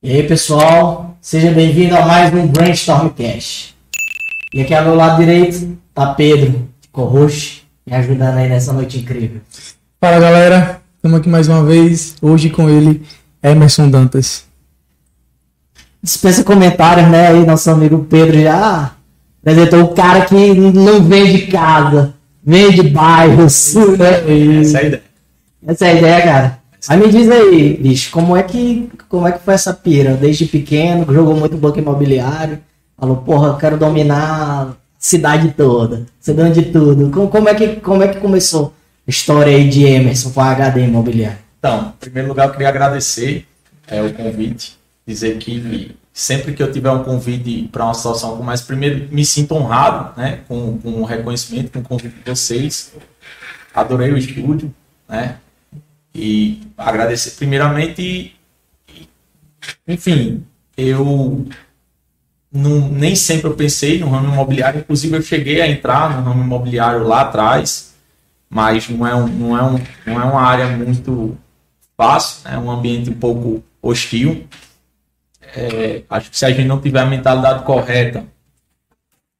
E aí, pessoal, seja bem-vindo a mais um Brainstorm Cash. E aqui ao meu lado direito tá Pedro, co-host, me ajudando aí nessa noite incrível. Fala galera, estamos aqui mais uma vez, hoje com ele, Emerson Dantas. Dispensa comentários, né? Aí, nosso amigo Pedro já apresentou o cara que não vende casa, vende bairros, né? Essa é a ideia. Essa é a ideia, cara. Mas me diz aí, bicho, como é que, como é que foi essa pira? Desde pequeno, jogou muito banco imobiliário, falou, porra, eu quero dominar a cidade toda, dono de tudo. Como, como, é que, como é que começou a história aí de Emerson com a HD imobiliário? Então, em primeiro lugar, eu queria agradecer é, o convite, dizer que sempre que eu tiver um convite para uma situação como essa, primeiro me sinto honrado né, com, com o reconhecimento, com o convite de vocês. Adorei o estúdio, né? E agradecer primeiramente, enfim, eu não, nem sempre eu pensei no ramo imobiliário, inclusive eu cheguei a entrar no ramo imobiliário lá atrás, mas não é, um, não é, um, não é uma área muito fácil, é né? um ambiente um pouco hostil. É, acho que se a gente não tiver a mentalidade correta,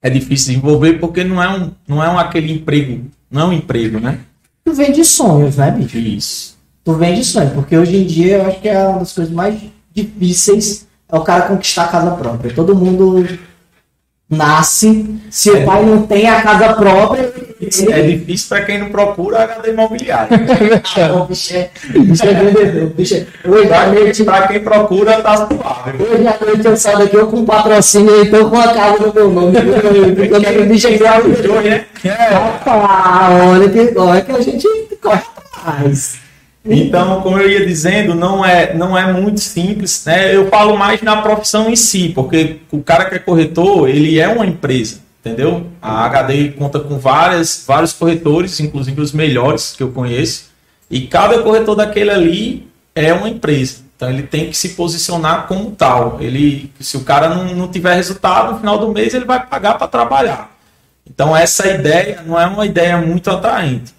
é difícil desenvolver porque não é um, não é um aquele emprego, não é um emprego, né? Tu vende sonhos, né, bicho? Isso. Tu vende sonhos, porque hoje em dia eu acho que é uma das coisas mais difíceis é o cara conquistar a casa própria. Todo mundo nasce, se o pai não tem a casa própria, ele... É difícil para quem não procura HD imobiliário. ah, o bicho é, bicho é vendedor. Bicho é... Hoje à noite, para quem procura, tá suave. hoje à noite eu saio daqui eu com um patrocínio e tô com a casa no meu nome. Porque o bicho é igual. né? Rapaz, olha que, olha que a gente corre atrás. Então, como eu ia dizendo, não é, não é muito simples, né? Eu falo mais na profissão em si, porque o cara que é corretor, ele é uma empresa, entendeu? A HD conta com várias, vários corretores, inclusive os melhores que eu conheço, e cada corretor daquele ali é uma empresa. Então ele tem que se posicionar como tal. Ele, se o cara não, não tiver resultado no final do mês, ele vai pagar para trabalhar. Então essa ideia não é uma ideia muito atraente.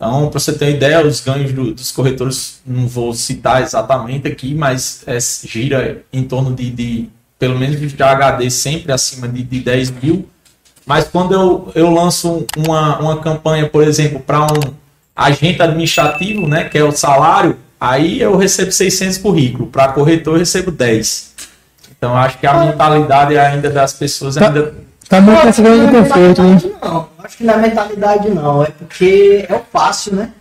Então, para você ter uma ideia, os ganhos do, dos corretores, não vou citar exatamente aqui, mas é, gira em torno de, de, pelo menos de HD, sempre acima de, de 10 mil. Mas quando eu, eu lanço uma, uma campanha, por exemplo, para um agente administrativo, né, que é o salário, aí eu recebo 600 currículos. Para corretor, eu recebo 10. Então, acho que a mentalidade ainda das pessoas ainda Tá muito zona de conforto, né? Não, acho que na mentalidade não, é porque é o fácil, né?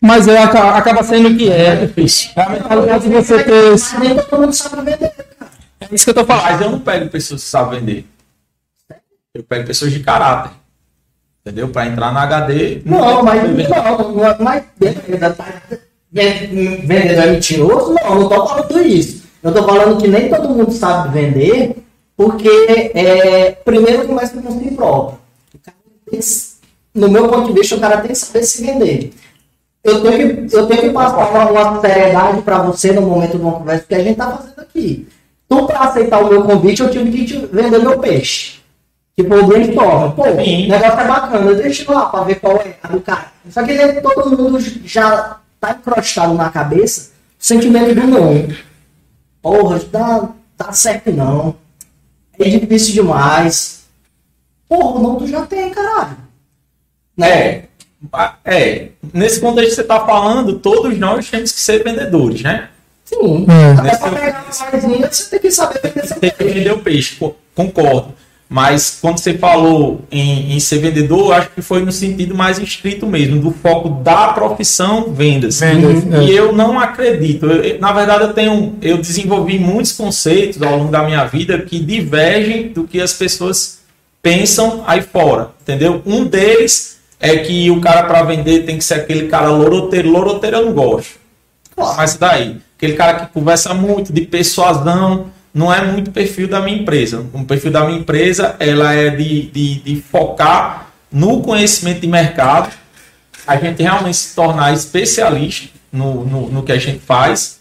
Mas é, aca- acaba sendo o que é, difícil. É a mentalidade de você ter. Nem todo mundo sabe vender, cara. É isso que eu tô falando. Mas eu não pego pessoas que sabem vender. Eu pego pessoas de caráter. Entendeu? Para entrar na HD. Não, tem mas não, não, mas tá, ven- vendedor é mentiroso? Não, não tô falando isso. Eu tô falando que nem todo mundo sabe vender, porque é, primeiro começa com si próprio. No meu ponto de vista, o cara tem que saber se vender. Eu tenho que, eu tenho que passar uma, uma seriedade para você no momento de uma conversa que a gente tá fazendo aqui. Tu, para aceitar o meu convite, eu tive que te vender meu peixe. Tipo, o brainstorm. Pô, o negócio é bacana, deixa eu lá pra ver qual é a do cara. Só que né, todo mundo já tá encrostado na cabeça o sentimento do não. Porra, dá, dá certo não. É difícil demais. Porra, não, tu já tem, caralho. Né? É, é, nesse contexto que você está falando, todos nós temos que ser vendedores, né? Sim. É. Até pra pegar uma você tem que saber vender seu Tem que peixe. vender o peixe, co- concordo. Mas quando você falou em, em ser vendedor, eu acho que foi no sentido mais estrito mesmo, do foco da profissão vendas. Vendas, E é. eu não acredito. Eu- na verdade, eu tenho, eu desenvolvi muitos conceitos ao longo da minha vida que divergem do que as pessoas pensam aí fora, entendeu? Um deles é que o cara para vender tem que ser aquele cara loroteiro. Loroteiro eu não gosto. Mas daí, aquele cara que conversa muito, de persuasão, não é muito perfil da minha empresa. O perfil da minha empresa, ela é de, de, de focar no conhecimento de mercado, a gente realmente se tornar especialista no, no, no que a gente faz,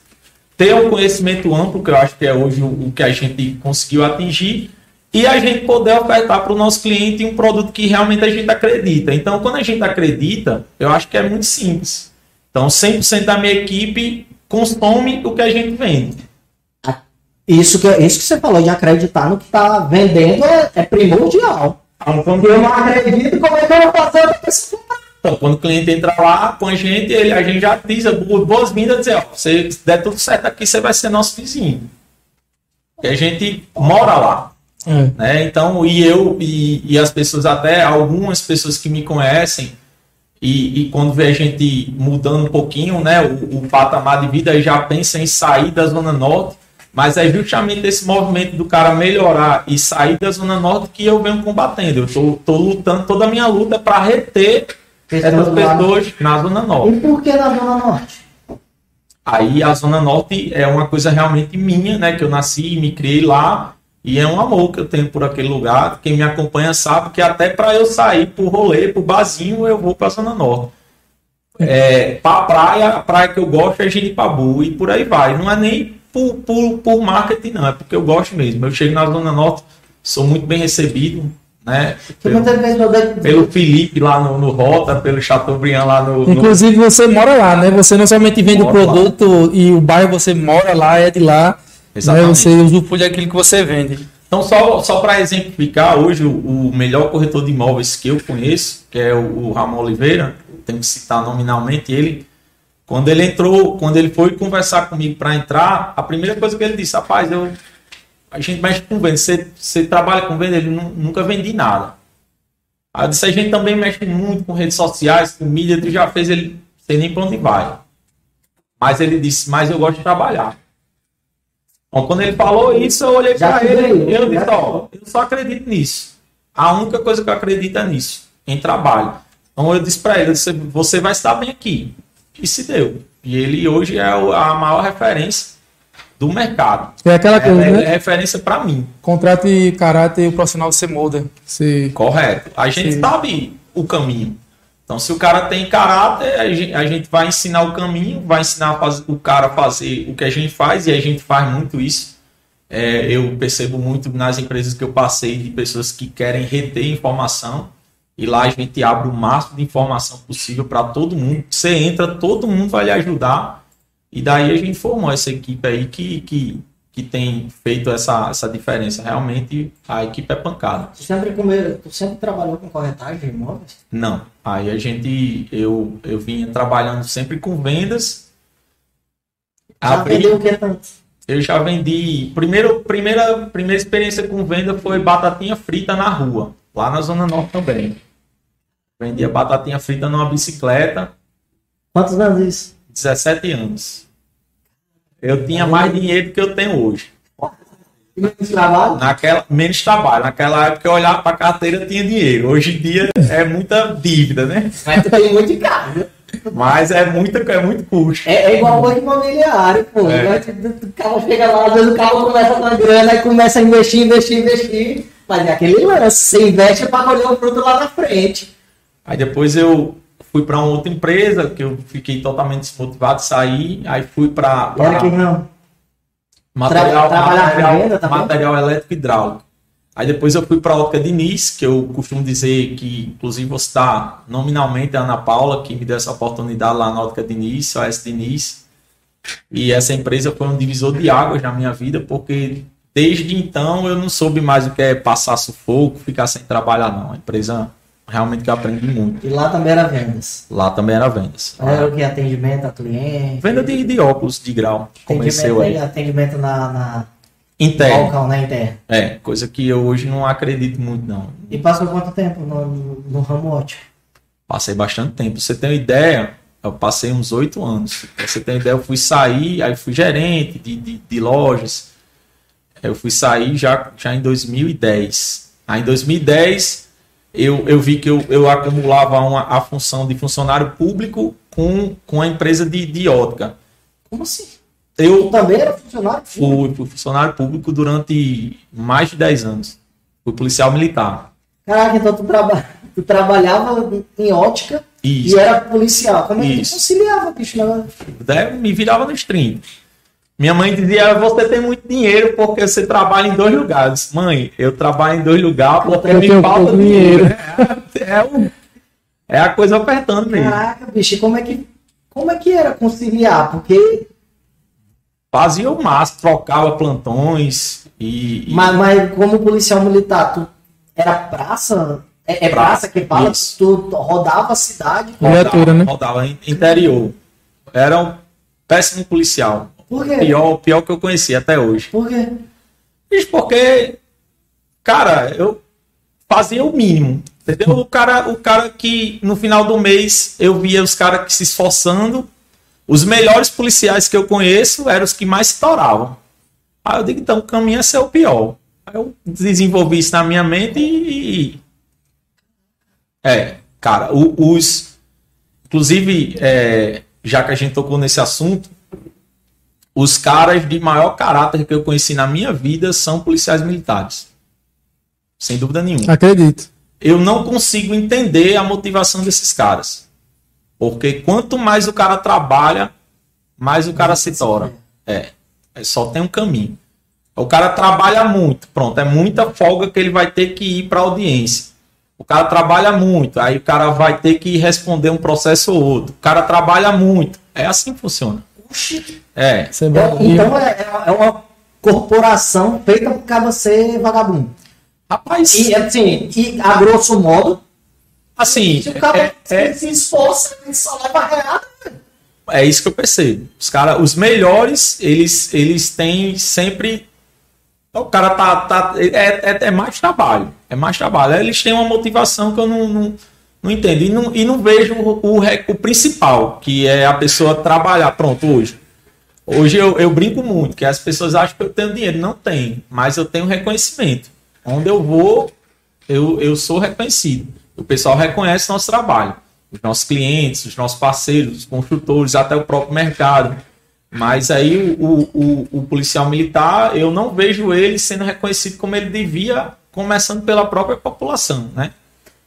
ter um conhecimento amplo, que eu acho que é hoje o, o que a gente conseguiu atingir, e a gente poder ofertar para o nosso cliente um produto que realmente a gente acredita. Então, quando a gente acredita, eu acho que é muito simples. Então, 100% da minha equipe consome o que a gente vende. Isso que, isso que você falou de acreditar no que tá vendendo é, é primordial. Então, quando, eu não acredito, como é que eu vou fazer outra pessoa? então, quando o cliente entra lá com a gente, ele, a gente já diz bo- boas-vindas, dizer, ó, se der tudo certo aqui, você vai ser nosso vizinho. Porque a gente mora lá. É. né? Então, e eu e, e as pessoas até algumas pessoas que me conhecem e, e quando vê a gente mudando um pouquinho, né, o, o patamar de vida, já pensa em sair da zona norte, mas é justamente esse movimento do cara melhorar e sair da zona norte que eu venho combatendo. Eu tô, tô lutando, toda a minha luta é para reter essas Pessoas lá. pessoas na zona norte. E por que na Zona Norte? Aí a Zona Norte é uma coisa realmente minha, né? Que eu nasci e me criei lá. E é um amor que eu tenho por aquele lugar. Quem me acompanha sabe que até para eu sair pro rolê, pro barzinho, eu vou pra Zona Norte. É, pra praia, a praia que eu gosto é Giripabu e por aí vai. Não é nem por, por, por marketing, não. É porque eu gosto mesmo. Eu chego na Zona Norte, sou muito bem recebido, né? Pelo, da- pelo Felipe lá no, no Rota, pelo Chateaubriand lá no... no- Inclusive, você mora lá, né? Você não somente vende o Moro lá. produto e o bairro você mora lá, é de lá. Né? Exatamente. Você usufrui daquilo que você vende. Então, só, só para exemplificar, hoje o, o melhor corretor de imóveis que eu conheço, que é o, o Ramon Oliveira, eu tenho que citar nominalmente ele, quando ele entrou, quando ele foi conversar comigo para entrar, a primeira coisa que ele disse, rapaz, eu, a gente mexe com venda, você, você trabalha com venda, ele "Nu- nunca vendi nada. Aí eu disse, a gente também mexe muito com redes sociais, com mídia, tu já fez ele, sei nem para onde vai. Mas ele disse, mas eu gosto de trabalhar. Bom, quando ele falou isso, eu olhei para ele e eu disse, ó, eu só acredito nisso. A única coisa que eu acredito é nisso, em trabalho. Então eu disse para ele, disse, você vai estar bem aqui. E se deu. E ele hoje é a maior referência do mercado. É aquela coisa, é- né? é referência para mim. Contrato e caráter, o profissional você molda. Você... Correto. A gente Sim. sabe o caminho. Então, se o cara tem caráter, a gente, a gente vai ensinar o caminho, vai ensinar a faz- o cara a fazer o que a gente faz, e a gente faz muito isso. É, eu percebo muito nas empresas que eu passei de pessoas que querem reter informação, e lá a gente abre o máximo de informação possível para todo mundo. Você entra, todo mundo vai lhe ajudar, e daí a gente formou essa equipe aí que, que, que tem feito essa, essa diferença. Realmente, a equipe é pancada. Tu sempre, comeu, tu sempre trabalhou com corretagem de imóveis? Não. Aí a gente, eu, eu vinha trabalhando sempre com vendas. Já Abri- vendeu o que tanto? eu já vendi. Primeiro, primeira, primeira experiência com venda foi batatinha frita na rua, lá na Zona Norte também. Vendia batatinha frita numa bicicleta, Quantos anos isso? 17 anos. Eu tinha mais dinheiro do que eu tenho hoje. Menos trabalho? Naquela, menos trabalho. Naquela época eu olhava para a carteira e tinha dinheiro. Hoje em dia é muita dívida, né? Mas tu tem muito de carro. Mas é muito, é muito custo. É, é igual banco imobiliário, pô. É. O cara chega lá, às vezes o cara começa com a grana e começa a investir, investir, investir. Mas é aquele lance, você investe para colher o fruto lá na frente. Aí depois eu fui para uma outra empresa, que eu fiquei totalmente desmotivado de sair. Aí fui para não. material, Tra- material, venda também? material elétrico e hidráulico. Aí depois eu fui para a Ótica Diniz, que eu costumo dizer que, inclusive, vou citar nominalmente a Ana Paula, que me deu essa oportunidade lá na Ótica Diniz, OS Diniz. E essa empresa foi um divisor de águas na minha vida, porque desde então eu não soube mais o que é passar sufoco, ficar sem trabalhar, não. A empresa realmente que eu aprendi muito. E lá também era vendas. Lá também era vendas. Era o que? Atendimento a cliente. Venda de, de óculos de grau. Atendimento, aí. atendimento na, na Interno. balcão, na interna. É, coisa que eu hoje não acredito muito, não. E passou quanto tempo no, no, ramo ótimo? Passei bastante tempo. Você ter uma ideia, eu passei uns oito anos. Pra você ter uma ideia, eu fui sair, aí fui gerente de, de, de lojas. Eu fui sair já, já em 2010. Aí em 2010 eu, eu vi que eu, eu acumulava uma, a função de funcionário público com, com a empresa de, de ótica. Como assim? Eu também era funcionário? fui, fui funcionário público durante mais de 10 anos. Fui policial militar. Caraca, então tu, traba... tu trabalhava em ótica Isso. e era policial. Como é que tu conciliava, bicho? Né? Eu me virava nos 30. Minha mãe dizia: Você tem muito dinheiro porque você trabalha em dois lugares. Mãe, eu trabalho em dois lugares porque Eu me tenho falta pouco dinheiro. É, é, o- é a coisa apertando mesmo. Caraca, bicho, e como é que, como é que era conciliar? Porque Fazia o máximo, trocava plantões e. e- Mas, mas como policial militar, tu era praça? É, é praça, Praça, que fala? isso. Tu rodava a cidade? Viatura, né? Rodava interior. Era um péssimo policial. Por quê? Pior, o pior que eu conheci até hoje. Por quê? Isso porque, cara, eu fazia o mínimo. Entendeu? O cara, o cara que no final do mês eu via os caras que se esforçando. Os melhores policiais que eu conheço eram os que mais estouravam. Aí eu digo, então o caminho é ser o pior. Aí eu desenvolvi isso na minha mente e. É, cara, os. Inclusive, é, já que a gente tocou nesse assunto, os caras de maior caráter que eu conheci na minha vida são policiais militares. Sem dúvida nenhuma. Acredito. Eu não consigo entender a motivação desses caras. Porque quanto mais o cara trabalha, mais o cara se tora. É. é só tem um caminho. O cara trabalha muito, pronto, é muita folga que ele vai ter que ir para audiência. O cara trabalha muito, aí o cara vai ter que responder um processo ou outro. O cara trabalha muito. É assim que funciona. Oxi. É. É É, bom. então é, é- é uma corporação feita por cara ser vagabundo. Rapaz, E assim, e a grosso modo, assim, se o cara é- é- se esforça, ele só leva reata. É isso que eu percebo. Os cara, os melhores, eles, eles têm sempre. O cara tá. tá é, é, é mais trabalho. É mais trabalho. Eles têm uma motivação que eu não, não, não entendo. E não, e não vejo o, o, o principal, que é a pessoa trabalhar. Pronto, hoje. Hoje eu, eu brinco muito, que as pessoas acham que eu tenho dinheiro. Não tenho, mas eu tenho reconhecimento. Onde eu vou, eu, eu sou reconhecido. O pessoal reconhece nosso trabalho. Os nossos clientes, os nossos parceiros, os construtores, até o próprio mercado. Mas aí o, o, o policial militar, eu não vejo ele sendo reconhecido como ele devia, começando pela própria população, né?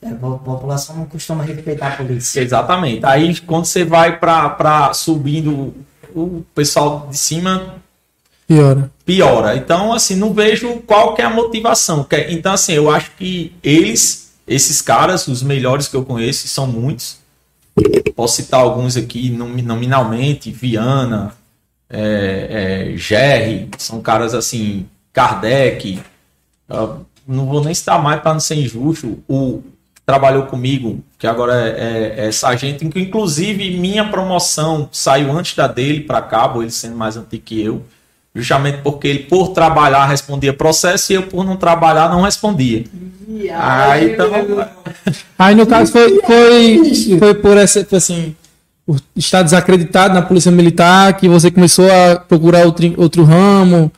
É, a população não costuma respeitar a polícia. Exatamente. Aí quando você vai para subindo, o pessoal de cima Piora. piora. Então, assim, não vejo qual que é a motivação. É- Então, assim, eu acho que eles, esses caras, os melhores que eu conheço, são muitos. Posso citar alguns aqui nomi- nominalmente, Viana, é, é, Jerry, são caras assim, Kardec. ah, não vou nem citar mais para não ser injusto. O trabalhou comigo, que agora é, é, é sargento, inclusive minha promoção saiu antes da dele para cabo, ele sendo mais antigo que eu. Justamente porque ele, por trabalhar, respondia processo e eu, por não trabalhar, não respondia. Ah, então. Aí no caso foi, foi, foi por essa, foi assim, por estar desacreditado na polícia militar que você começou a procurar outro, outro ramo,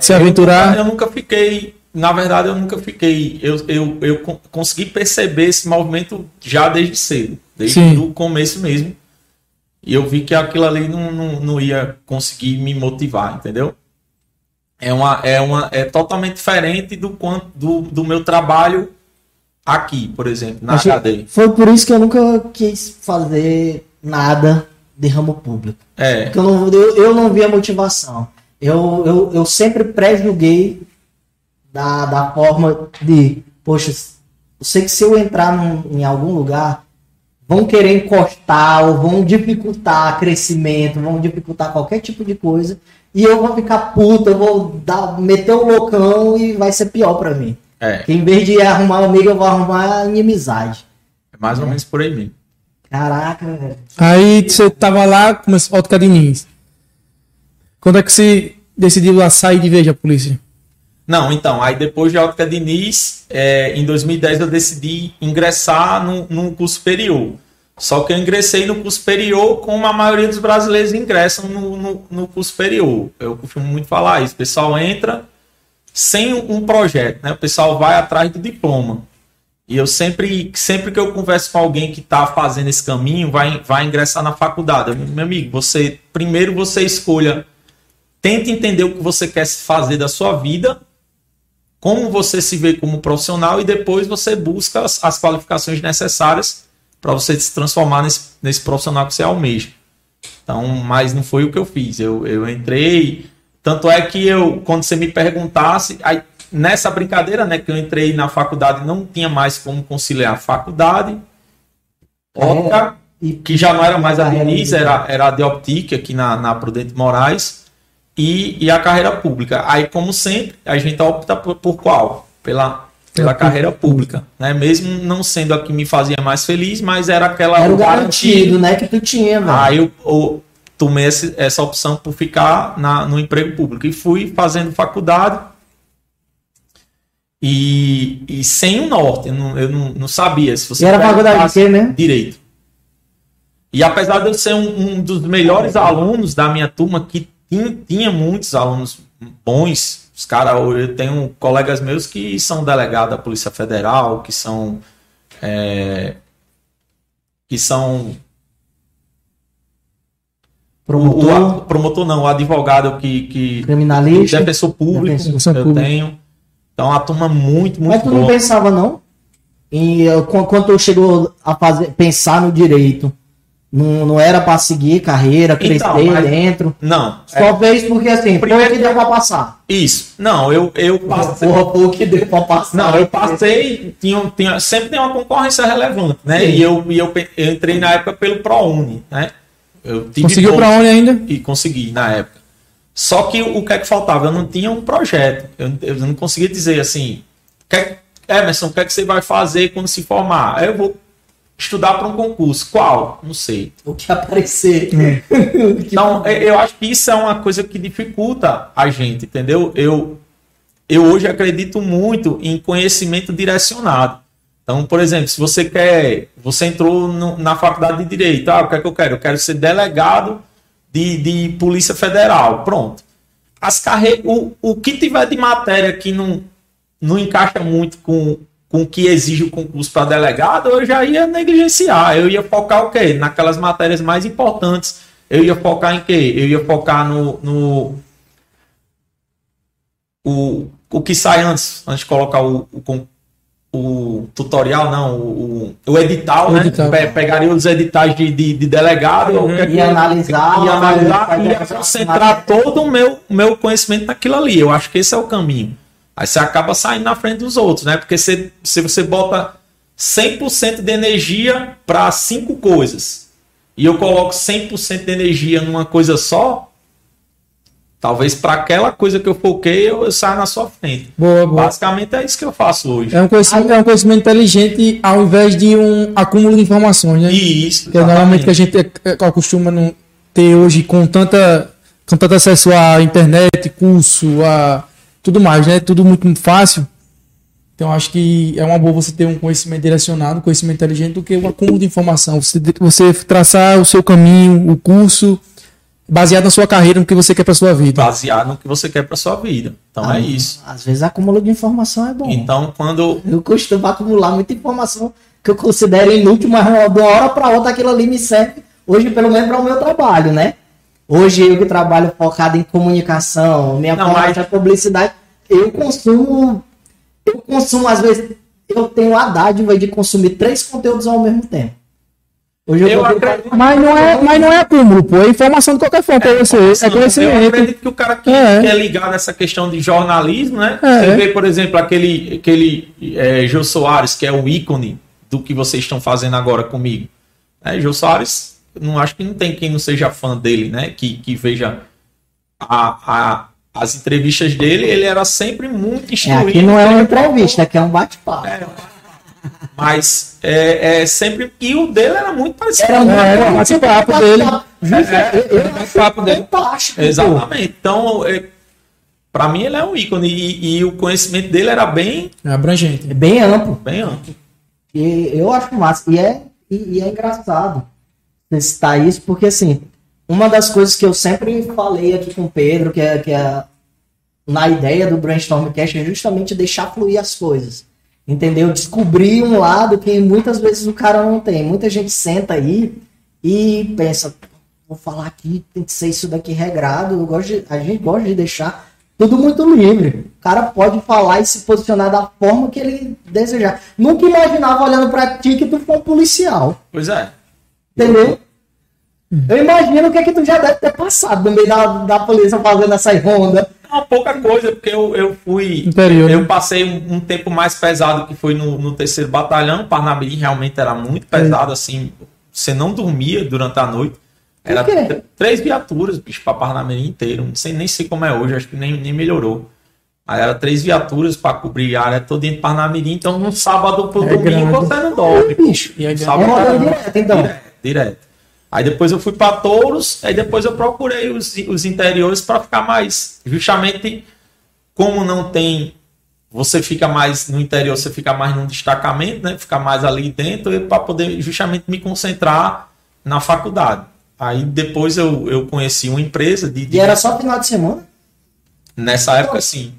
se eu aventurar. nunca- Eu nunca fiquei. Na verdade, eu nunca fiquei. Eu, eu, eu con- consegui perceber esse movimento já desde cedo, desde o começo mesmo. E eu vi que aquilo ali não, não, não ia conseguir me motivar, entendeu? É, uma, é, uma, é totalmente diferente do, quanto, do, do meu trabalho aqui, por exemplo, na Achei- HD. Foi por isso que eu nunca quis fazer nada de ramo público. É, Porque eu não, eu, eu não via motivação. Eu, eu, eu sempre pré-julguei da, da forma de, poxa, eu sei que se eu entrar num- em algum lugar, vão querer encostar ou vão dificultar crescimento, vão dificultar qualquer tipo de coisa. E eu vou ficar puta, eu vou dar, meter o loucão e vai ser pior pra mim. é, Que em vez de arrumar amigo, eu vou arrumar inimizade. é mais ou menos por aí mesmo. Caraca, velho. Aí você tava lá, começou Ótica Diniz. Quando é que você decidiu a sair de vez da polícia? Não, então, aí depois de Ótica Diniz, é, em 2010 eu decidi ingressar num, curso superior. Só que eu ingressei no curso superior como a maioria dos brasileiros ingressam no, no, no curso superior. Eu costumo muito falar isso. O pessoal entra sem um projeto, né? O pessoal vai atrás do diploma. E eu sempre, sempre que eu converso com alguém que está fazendo esse caminho, vai, vai ingressar na faculdade. Eu, meu amigo, você primeiro você escolha, tente entender o que você quer fazer da sua vida, como você se vê como profissional e depois você busca as, as qualificações necessárias para você se transformar nesse, nesse profissional que você almeja. Então, mas não foi o que eu fiz. Eu, eu entrei. Tanto é que eu, quando você me perguntasse, aí, nessa brincadeira, né, que eu entrei na faculdade, não tinha mais como conciliar faculdade, ótica, E que já não era mais a de- era, era a de Optic aqui na, na Prudente Moraes. E, e a carreira pública. Aí, como sempre, a gente opta por, por qual? Pela, pela carreira pública, né? Mesmo não sendo a que me fazia mais feliz, mas era aquela Era o garantido, né? Que tu tinha, velho. Aí eu, eu tomei esse- essa opção por ficar na, no emprego público e fui fazendo faculdade e, e sem o norte. Eu não, eu não, não sabia se você E era faculdade de quê mesmo? Direito. E apesar de eu ser um, um dos melhores alunos da minha turma, que tinha, tinha muitos alunos bons, os caras, eu tenho colegas meus que são delegados da Polícia Federal, que são. é, que são o, Promotor, a- promotor não, o advogado que, que criminalista. defensor público Defensor eu público. tenho. Então a turma muito, muito Mas tu não boa. pensava, não? E eh, qu- quando tu chegou a fazer, pensar no direito, não, não era pra seguir carreira, crescer Então, mas- dentro. Não, é, Só fez porque assim, foi o que deu pra passar. isso. Não, eu, eu passei. Porra, foi o que deu pra passar. Não, eu passei, tinha, tinha, sempre tem uma concorrência relevante, né? Sim. E, eu, e eu, eu entrei na época pelo ProUni, né? Eu tive Conseguiu pra onde ainda? E consegui na época. Só que o que é que faltava? Eu não tinha um projeto. Eu, eu não conseguia dizer assim, o que é- Emerson, o que é que você vai fazer quando se formar? Aí Eu vou estudar para um concurso. Qual? Não sei. O que aparecer. Então, eu- eu acho que isso é uma coisa que dificulta a gente, entendeu? Eu, eu hoje acredito muito em conhecimento direcionado. Então, por exemplo, se você quer, você entrou no- na faculdade de direito, ah, o que é que eu quero? Eu quero ser delegado de, de Polícia Federal. Pronto. As carre... o, o que tiver de matéria que não, não encaixa muito com, com o que exige o concurso para delegado, eu já ia negligenciar. Eu ia focar o quê? Naquelas matérias mais importantes. Eu ia focar em quê? Eu ia focar no. no o, o que sai antes, antes de colocar o, o, o tutorial, não, o, o, edital, O né? edital. Pe- Pegaria os editais de, de, de delegado, o que é que E analisar, e analisar fazer e ia concentrar todo o meu, meu conhecimento naquilo ali. Eu acho que esse é o caminho. Aí você acaba saindo na frente dos outros, né? Porque você, se você bota 100% de energia para cinco coisas e eu coloco 100% de energia numa coisa só, talvez para aquela coisa que eu foquei eu, eu saia na sua frente. Boa, boa. Basicamente é isso que eu faço hoje. É um, conhecimento, é um conhecimento inteligente ao invés de um acúmulo de informações, né? Isso. Que é normalmente que a gente é- é- acostuma não ter hoje com tanta com tanto acesso à internet, curso, a tudo mais, né? Tudo muito fácil. Então acho que é uma boa você ter um conhecimento direcionado, um conhecimento inteligente do que o acúmulo de informação. Você, você traçar o seu caminho, o curso baseado na sua carreira, no que você quer para sua vida. baseado no que você quer para sua vida. Então é isso. Às vezes acúmulo de informação é bom. Então quando Eu costumo acumular muita informação que eu considero inútil, mas de uma hora para outra aquilo ali me serve, hoje pelo menos para o meu trabalho, né? Hoje eu que trabalho focado em comunicação, minha Não, forma mas- de publicidade, eu consumo, eu consumo às vezes, eu tenho a dádiva de consumir três conteúdos ao mesmo tempo. Hoje Eu tô- acredito- Mas não é, mas não é acúmulo, pô. É informação de qualquer forma para você. É Eu conhecimento. acredito que o cara que, É. que é ligado a essa questão de jornalismo, né? É. Você vê, por exemplo, aquele, aquele é, Jô Soares, que é o ícone do que vocês estão fazendo agora comigo. É, Jô Soares, não acho que não tem quem não seja fã dele, né? Que, que veja a, a- as entrevistas dele, ele era sempre muito É, instruído. aqui não é uma entrevista, aqui é um bate-papo. Mas é, é sempre. E o dele era muito parecido. Era muito era um bate-papo dele. Justo, É, acho papo dele. fantástico, pô. Exatamente. Então, é, para mim, ele é um ícone. E, e o conhecimento dele era bem, É abrangente. É bem amplo. bem amplo. E eu acho massa. E é, e, e é engraçado citar isso, porque assim, uma das coisas que eu sempre falei aqui com o Pedro, que é, que é na ideia do Brainstormcast, é justamente deixar fluir as coisas. Entendeu? Descobrir um lado que muitas vezes o cara não tem. Muita gente senta aí e pensa, vou falar aqui, tem que ser isso daqui regrado. Eu gosto de- a gente gosta de deixar tudo muito livre. O cara pode falar e se posicionar da forma que ele desejar. Nunca imaginava olhando pra ti que tu foi um policial. Pois é. Entendeu? Eu imagino o que é que tu já deve ter passado no meio da, da polícia fazendo essa ronda. Não, pouca coisa, porque eu, eu fui. Interior, Eu né? passei um, um tempo mais pesado que foi no, no terceiro batalhão. Parnamirim realmente era muito pesado, assim. Você não dormia durante a noite. Era três viaturas, bicho, pra Parnamirim inteiro. Não sei nem sei como é hoje, acho que nem, nem melhorou. Aí era três viaturas pra cobrir a área toda em Parnamirim, então no sábado pro É domingo grande. você não dorme. Bicho, E aí, é Sábado era- direto, então. Direto, direto. Aí depois eu fui para Touros, aí depois eu procurei os, os interiores para ficar mais. Justamente como não tem. Você fica mais no interior, você fica mais num destacamento, né? Fica mais ali dentro, para poder justamente me concentrar na faculdade. Aí depois eu, eu conheci uma empresa de. de- E era só final de semana? Nessa época, sim.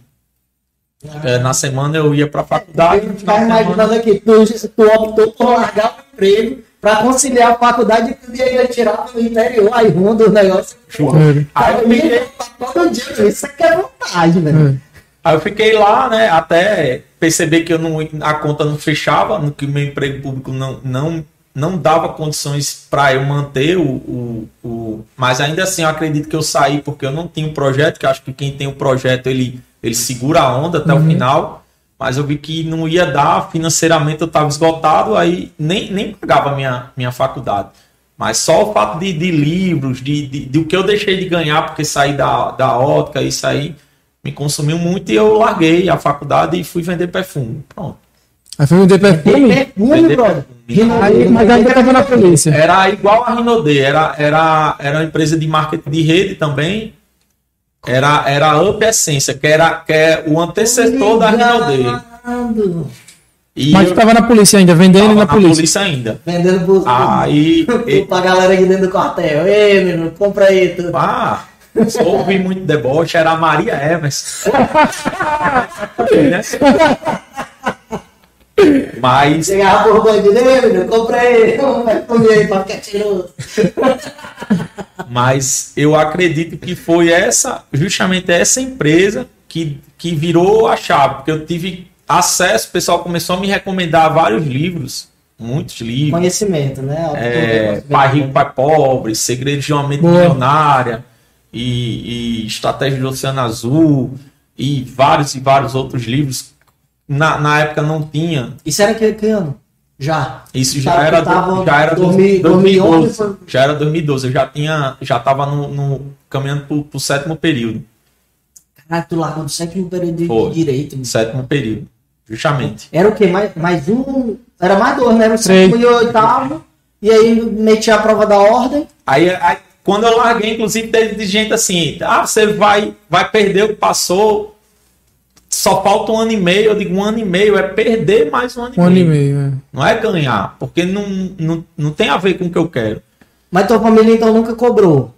É, na semana eu ia para a faculdade. Eu final de semana- imaginando aqui, tu, tu optou por largar o emprego pra conciliar a faculdade e tu ia tirar do interior, aí rundo o negócio. É. Aí eu fiquei- ia todo dia, isso aqui é vantagem, velho. É. Aí eu fiquei lá, né, até perceber que eu não, a conta não fechava, que o meu emprego público não, não, não dava condições para eu manter o, o, o- Mas ainda assim eu acredito que eu saí porque eu não tinha um projeto, que eu acho que quem tem um projeto ele, ele segura a onda até o final. Mas eu vi que não ia dar, financeiramente eu estava esgotado, aí nem, nem pagava minha, minha faculdade. Mas só o fato de, de livros, de, de, de o que eu deixei de ganhar porque saí da, da ótica, isso aí me consumiu muito e eu larguei a faculdade e fui vender perfume. Pronto. Aí foi vender perfume. perfume, brother. Aí, mas ainda tava na polícia. Era igual a Rinode, era, era, era uma empresa de marketing de rede também. Era, era a Up Essência, que, era, que é o antecessor da Rinode. Ligado. E Mas eu tu tava na polícia ainda, vendendo na, na polícia. polícia ainda. Vendendo pros, Aí, e- pra galera aqui dentro do quartel. Ei, menino, compra aí. Tu. ah, só ouvi muito deboche, era a Maria Evans. Né? Mas Chegava por bandido, menino, compra aí. Vai comer aí, cheiroso. Mas eu acredito que foi essa, justamente essa empresa que, que virou a chave, porque eu tive acesso, o pessoal começou a me recomendar vários livros, muitos livros. Conhecimento, né? É, pai rico, pai pobre, segredos de uma mente Boa. milionária e, e estratégia do Oceano Azul e vários e vários outros livros. Na, na época não tinha. Isso era que, que ano? Já. Isso já Tava- era, tava já era 2000, 2012. 2011, Já era 2012. Eu já tinha, já estava no, no- caminhando pro, pro sétimo período. Caralho, tu largou do sétimo período de, de direito. Sétimo período, justamente. Era o quê? Mais, mais um. Era mais dois, né? Era o sétimo e o oitavo. E aí metia a prova da ordem. Aí, aí, quando eu larguei, inclusive, teve gente assim: ah, você vai, vai perder o que passou. Só falta um ano e meio. Eu digo: um ano e meio é perder mais um ano e Um ano meio. e meio, é. Não é ganhar, porque não, não, não tem a ver com o que eu quero. Mas tua família então nunca cobrou.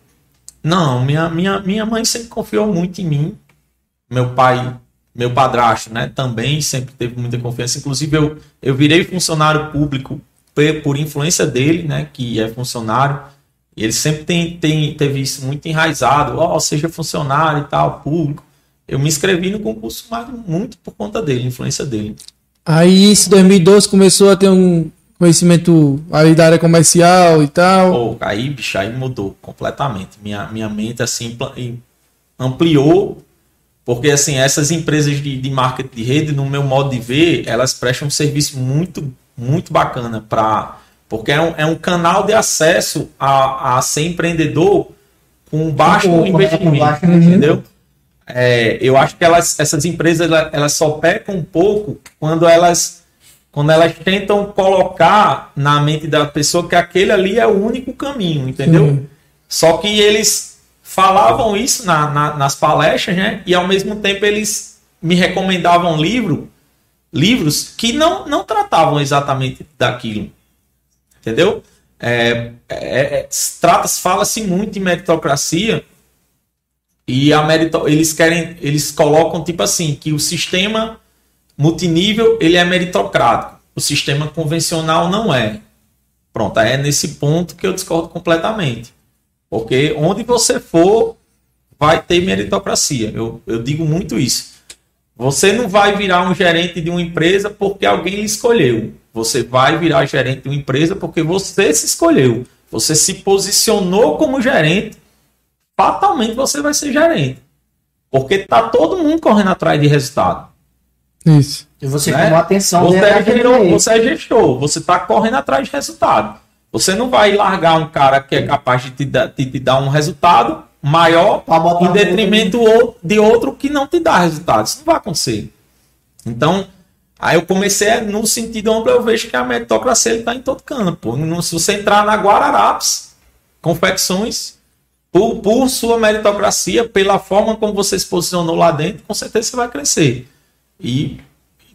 Não, minha, minha, minha mãe sempre confiou muito em mim. Meu pai, meu padrasto, né, também sempre teve muita confiança. Inclusive, eu, eu virei funcionário público pe- por influência dele, né, que é funcionário. E ele sempre tem, tem, teve isso muito enraizado. Ó, seja funcionário e tal, público. Eu me inscrevi no concurso mas muito por conta dele, influência dele. Aí, em 2012, começou a ter um conhecimento ali da área comercial e tal. Pô, aí, bicho, aí mudou completamente. Minha, minha mente, assim, ampliou, porque, assim, essas empresas de, de marketing de rede, no meu modo de ver, elas prestam um serviço muito, muito bacana para... Porque é um, é um canal de acesso a, a ser empreendedor com baixo com- com investimento, baixo entendeu? É, eu acho que elas, essas empresas elas, só pecam um pouco quando elas quando elas tentam colocar na mente da pessoa que aquele ali é o único caminho, entendeu? Sim. Só que eles falavam isso na- na- nas palestras, né? E ao mesmo tempo eles me recomendavam livro, livros que não, não tratavam exatamente daquilo, entendeu? É, é, é, trata-se, fala-se muito em meritocracia e a merito, eles querem, eles colocam tipo assim que o sistema multinível ele é meritocrático, o sistema convencional não é. Pronto, é nesse ponto que eu discordo completamente, porque onde você for vai ter meritocracia. Eu, eu digo muito isso. Você não vai virar um gerente de uma empresa porque alguém lhe escolheu. Você vai virar gerente de uma empresa porque você se escolheu. Você se posicionou como gerente. Fatalmente você vai ser gerente. Porque tá todo mundo correndo atrás de resultado. Isso. E você né? chamou atenção Você dele é, meio. você é gestor, você está correndo atrás de resultado. Você não vai largar um cara que é capaz de te, dar, de te dar um resultado maior em detrimento ou- de outro que não te dá resultado. Isso não vai acontecer. Então, aí eu comecei a- no sentido amplo, eu vejo que a meritocracia está em todo. No- Se você entrar na Guararapes, confecções, por, por sua meritocracia, pela forma como você se posicionou lá dentro, com certeza você vai crescer. E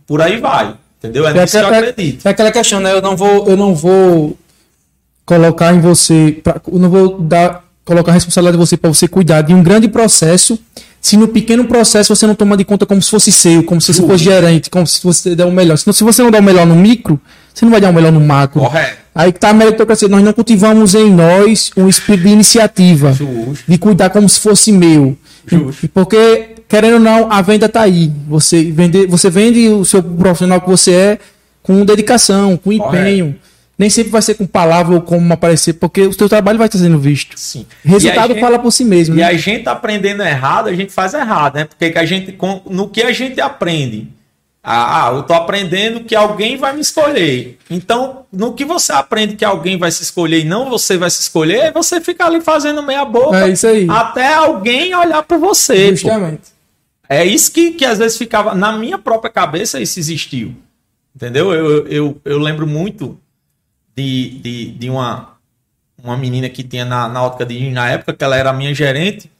por aí vai. Entendeu? É É nisso que eu aquela, acredito. é aquela questão, né? Eu não vou, eu não vou colocar em você, pra, eu não vou dar, colocar a responsabilidade de você para você cuidar de um grande processo, se no pequeno processo você não toma de conta como se fosse seu, como se você fosse gerente, como se você der o melhor. Se, não- se você não der o melhor no micro, você não vai dar o melhor no macro. Correto. Aí que tá a meritocracia. Nós não cultivamos em nós um espírito de iniciativa, Justo. de cuidar como se fosse meu. Justo. Porque, querendo ou não, a venda tá aí. Você vende, você vende o seu profissional que você é com dedicação, com empenho. Nem sempre vai ser com palavra ou como aparecer, porque o seu trabalho vai estar sendo visto. Sim. Resultado gente- fala por si mesmo. E né? a gente aprendendo errado, a gente faz errado, né? Porque que a gente, com- no que a gente aprende, ah, ah, eu tô aprendendo que alguém vai me escolher. Então, no que você aprende que alguém vai se escolher e não você vai se escolher, você fica ali fazendo meia boca É isso aí. até alguém olhar para você. pô. Justamente. É isso que, que às vezes ficava na minha própria cabeça, isso existiu. Entendeu? Eu, eu, eu lembro muito de, de, de uma, uma menina que tinha na, na ótica de na época, que ela era a minha gerente.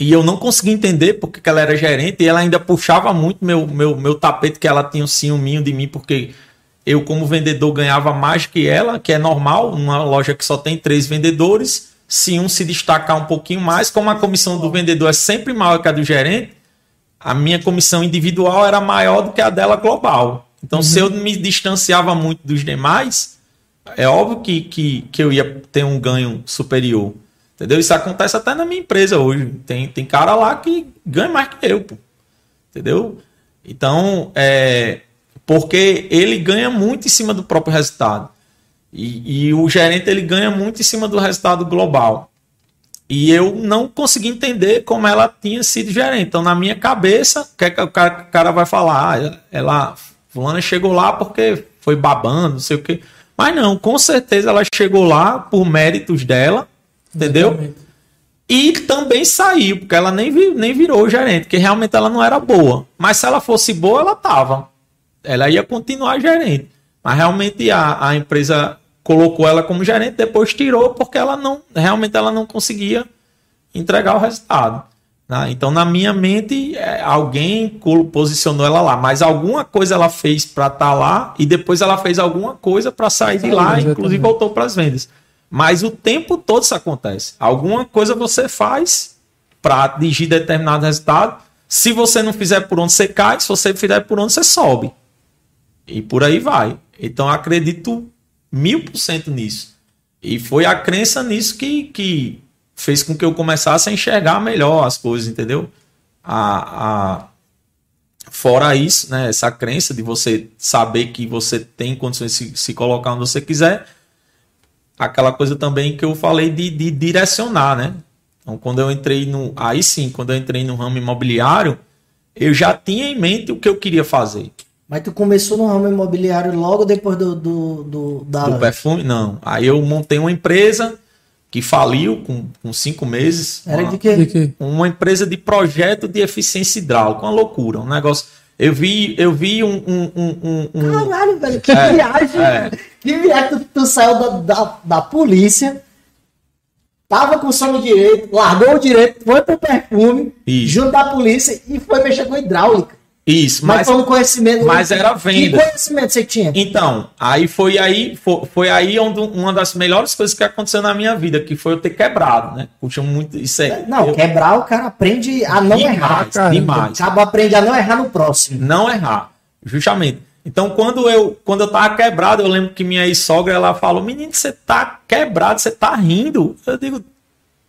E eu não conseguia entender porque que ela era gerente e ela ainda puxava muito meu, meu, meu tapete, que ela tinha um ciúminho de mim, porque eu, como vendedor, ganhava mais que ela, que é normal, numa loja que só tem três vendedores. Se um se destacar um pouquinho mais, como a comissão do vendedor é sempre maior que a do gerente, a minha comissão individual era maior do que a dela global. Então, se eu me distanciava muito dos demais, é óbvio que, que, que eu ia ter um ganho superior. Entendeu? Isso acontece até na minha empresa hoje. Tem, tem cara lá que ganha mais que eu, pô. Entendeu? Então, é. Porque ele ganha muito em cima do próprio resultado. E, e o gerente ele ganha muito em cima do resultado global. E eu não consegui entender como ela tinha sido gerente. Então, na minha cabeça, o que, é que o cara, o cara vai falar? Ah, ela, fulana chegou lá porque foi babando, não sei o quê. Mas não, com certeza ela chegou lá por méritos dela, entendeu? Exatamente. E também saiu, porque ela nem, nem virou gerente, porque realmente ela não era boa. Mas se ela fosse boa, ela tava. Ela ia continuar gerente. Mas realmente a, a empresa colocou ela como gerente, depois tirou, porque ela não realmente ela não conseguia entregar o resultado. né? Então, na minha mente, é, alguém posicionou ela lá, mas alguma coisa ela fez para estar lá e depois ela fez alguma coisa para sair de lá, Exatamente. inclusive voltou para as vendas. Mas o tempo todo isso acontece. Alguma coisa você faz para atingir determinado resultado. Se você não fizer por onde você cai, se você fizer por onde você sobe. E por aí vai. Então acredito mil por cento nisso. E foi a crença nisso que, que fez com que eu começasse a enxergar melhor as coisas, entendeu? A, a... Fora isso, né, essa crença de você saber que você tem condições de se, se colocar onde você quiser, aquela coisa também que eu falei de, de direcionar, né? Então, quando eu entrei no. Aí sim, quando eu entrei no ramo imobiliário, eu já tinha em mente o que eu queria fazer. Mas tu começou no ramo imobiliário logo depois do, do, do- da. Do perfume, não. Aí eu montei uma empresa que faliu com, com cinco meses. Era uma, de quê? De quê? uma empresa de projeto de eficiência hidráulica. Uma loucura, um negócio. Eu vi, eu vi um. um, um, um- Caralho, velho, que É, viagem. é. Que viagem. Tu, tu saiu da, da, da polícia, tava com sono direito, largou o direito, foi pro perfume, Isso. junto da polícia e foi mexer com hidráulica. Isso, Mas, mas. foi um conhecimento. mas era venda. Que conhecimento você tinha? Então, aí foi aí, foi, foi aí onde uma das melhores coisas que aconteceu na minha vida, que foi eu ter quebrado, né? Puxa muito. Isso aí. Não, eu- quebrar o cara aprende a não errar. demais, cara. demais. Acaba aprende a não errar no próximo. não errar, justamente. Então, quando eu quando eu tava quebrado, eu lembro que minha ex-sogra ela falou: "Menino, você tá quebrado, você tá rindo". Eu digo: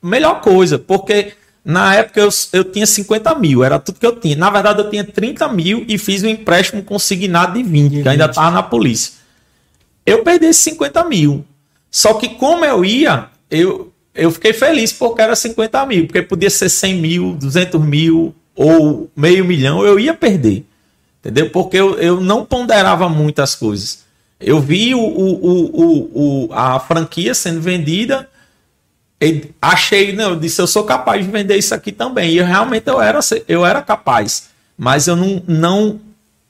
"Melhor coisa, porque na época eu, eu tinha 50 mil, era tudo que eu tinha. Na verdade, eu tinha 30 mil e fiz um empréstimo consignado de 20, que ainda tava na polícia. Eu perdi esses 50 mil. Só que como eu ia, eu, eu fiquei feliz porque era 50 mil, porque podia ser 100 mil, 200 mil ou meio milhão, eu ia perder. Entendeu? Porque eu, eu não ponderava muito as coisas. Eu vi o, o, o, o, a franquia sendo vendida, achei, não, eu disse, eu sou capaz de vender isso aqui também. E realmente eu era, eu era capaz. Mas eu não, não,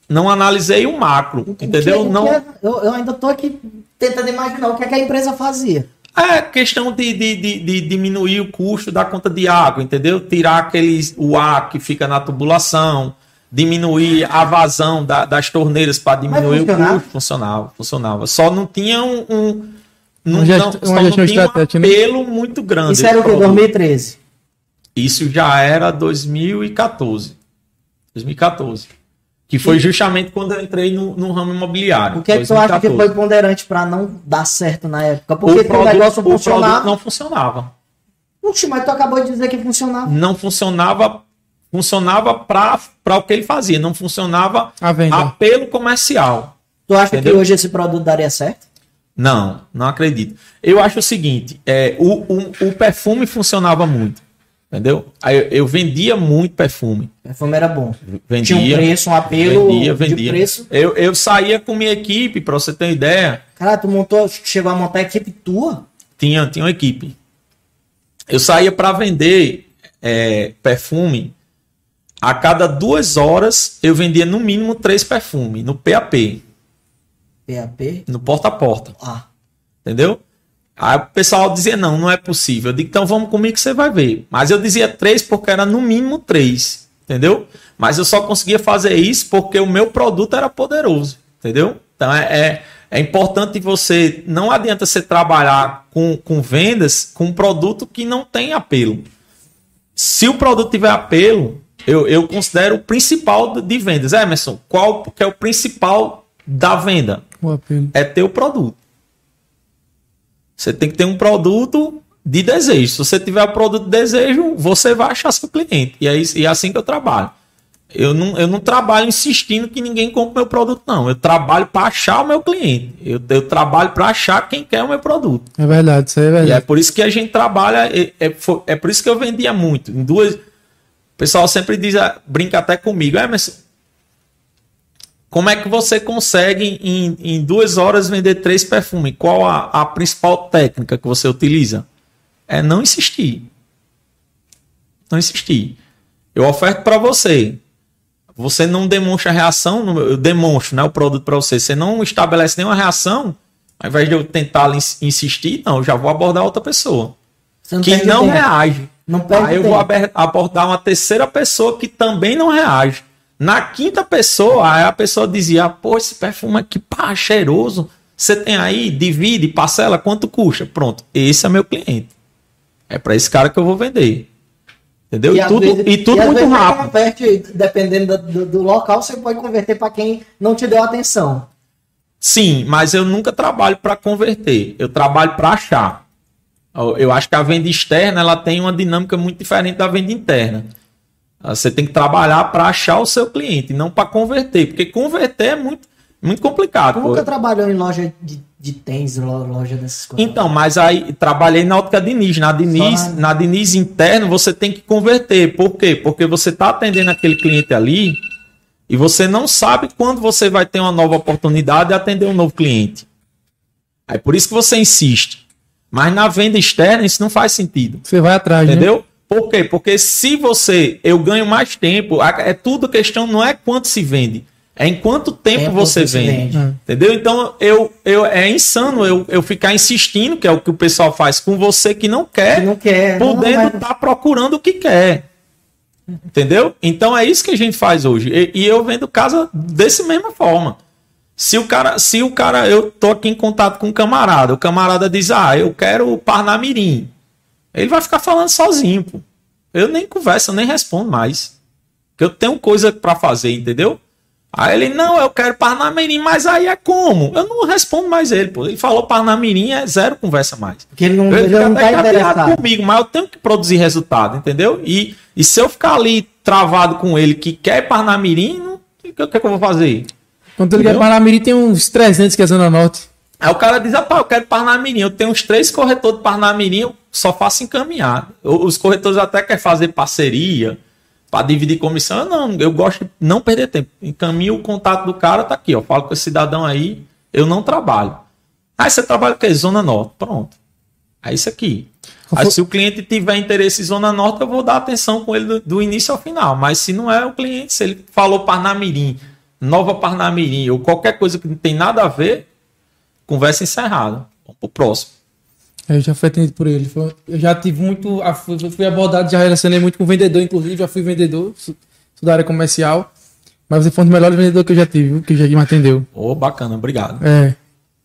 não analisei o macro, O entendeu? o que não, é- eu, eu ainda tô aqui tentando imaginar o que, é que a empresa fazia. É questão de, de, de, de diminuir o custo da conta de água, entendeu? Tirar aqueles, o ar que fica na tubulação, diminuir a vazão da- das torneiras para diminuir o custo. Funcionava, funcionava. Só não tinha um. um não, gest- não- uma só não gestão tinha um né? apelo muito grande. Isso era o que? esse produto. 2013. Isso já era 2014. 2014. Que foi justamente quando eu entrei no, no ramo imobiliário. O que é que tu acha que 2014. foi ponderante pra não dar certo na época? Porque o produto, negócio o produto funcionava. não funcionava. Puxa, mas tu acabou de dizer que funcionava. não funcionava funcionava para o que ele fazia, não funcionava A venda. apelo comercial. Tu acha Entendeu? que hoje esse produto daria certo? Não, não acredito. Eu acho o seguinte, é, o, o, o perfume funcionava muito, entendeu? Aí eu, eu vendia muito perfume, perfume era bom. vendia, Tinha um preço, um apelo vendia, vendia. preço. Eu, eu saía com minha equipe, para você ter uma ideia, Cara, tu montou, chegou a montar a equipe tua? tinha, tinha uma equipe. Eu saía para vender é, perfume. A cada duas horas eu vendia no mínimo três perfumes no PAP, PAP? no porta a porta, Ah. entendeu? Aí o pessoal dizia: não, não é possível. Eu digo: então vamos comigo que você vai ver. Mas eu dizia três porque era no mínimo três, entendeu? Mas eu só conseguia fazer isso porque o meu produto era poderoso, entendeu? Então é, é, é importante você. Não adianta você trabalhar com, com vendas com um produto que não tem apelo. Se o produto tiver apelo, eu, eu considero o principal de vendas. Emerson, qual que é o principal da venda? É ter o produto. Você tem que ter um produto de desejo. Se você tiver o produto de desejo, você vai achar seu cliente. E é, isso, e é assim que eu trabalho. Eu não, eu não trabalho insistindo que ninguém compre meu produto, não. Eu trabalho para achar o meu cliente. Eu, eu trabalho para achar quem quer o meu produto. É verdade, isso aí é E é verdade. por isso que a gente trabalha. É, é, é por isso que eu vendia muito. Em duas. O pessoal sempre diz, ah, brinca até comigo, é, mas como é que você consegue em, em duas horas vender três perfumes? Qual a, a principal técnica que você utiliza? É não insistir. Não insistir. Eu oferto para você. Você não demonstra reação, eu demonstro né, o produto para você. Você não estabelece nenhuma reação, ao invés de eu tentar insistir, não, eu já vou abordar outra pessoa. Não que não tempo. reage. Não Aí eu vou tempo. abordar uma terceira pessoa que também não reage. Na quinta pessoa, aí a pessoa dizia: pô, esse perfume aqui, pá, cheiroso. Você tem aí, divide, parcela, quanto custa? Pronto, esse é meu cliente. É para esse cara que eu vou vender. Entendeu? E, às tudo, vezes- e tudo às muito rápido. Converte, dependendo do, do- local, você pode converter para quem não te deu atenção. Sim, mas eu nunca trabalho para converter. Eu trabalho para achar. Eu eu acho que a venda externa ela tem uma dinâmica muito diferente da venda interna. Ah, Você tem que trabalhar para achar o seu cliente, não para converter, porque converter é muito, muito complicado. Pô. nunca trabalhou em loja de, de tênis, lo- loja dessas coisas? Então, mas aí trabalhei na ótica Diniz. Na Diniz, na- na Diniz interno, você tem que converter. Por quê? Porque você está atendendo aquele cliente ali e você não sabe quando você vai ter uma nova oportunidade de atender um novo cliente. Aí por isso que você insiste. Mas na venda externa isso não faz sentido. Você vai atrás, né? Por quê? Porque se você. Eu ganho mais tempo. É tudo questão, não é quanto se vende. É em quanto tempo, Tempo você vende. vende. Entendeu? Então eu, eu, é insano eu, eu ficar insistindo, que é o que o pessoal faz com você que não quer, Que não quer. Podendo mas- estar procurando o que quer. Entendeu? Então é isso que a gente faz hoje. E, e eu vendo casa desse mesma forma. Se o cara, se o cara, eu tô aqui em contato com um camarada, o camarada diz: "Ah, eu quero Parnamirim". Ele vai ficar falando sozinho, pô. Eu nem converso, eu nem respondo mais. Porque eu tenho coisa pra fazer, entendeu? Aí ele, não, eu quero Parnamirim, mas aí é como? Eu não respondo mais ele, pô. Ele falou Parnamirim, é zero conversa mais. Porque ele não, Ele ele não tá interessado. comigo, mas eu tenho que produzir resultado, entendeu? E, e se eu ficar ali travado com ele que quer Parnamirim, o que, que, que eu vou fazer? Quando ele quer? Parnamirim, tem uns 300 que é Zona Norte. Aí o cara diz, rapaz, eu quero Parnamirim. Eu tenho uns três corretores de Parnamirim, eu só faço encaminhar. Os corretores até querem fazer parceria para dividir comissão. Eu não, eu gosto de não perder tempo. Encaminho o contato do cara, tá aqui, ó. Falo com esse cidadão aí eu não trabalho. Ah, você trabalha o quê? Zona Norte. Pronto. É isso aqui. Aí, se o cliente tiver interesse em Zona Norte, eu vou dar atenção com ele do, do, início ao final. Mas se não é o cliente, se ele falou Parnamirim, Nova Parnamirim, ou qualquer coisa que não tem nada a ver, conversa encerrada. Vamos pro próximo. Eu já fui atendido por ele. Eu já tive muito. Fui abordado, já relacionei muito com vendedor, inclusive, já fui vendedor, sou da área comercial. Mas você foi um dos melhores vendedores que eu já tive, que já me atendeu. Ô, oh, bacana, obrigado. É.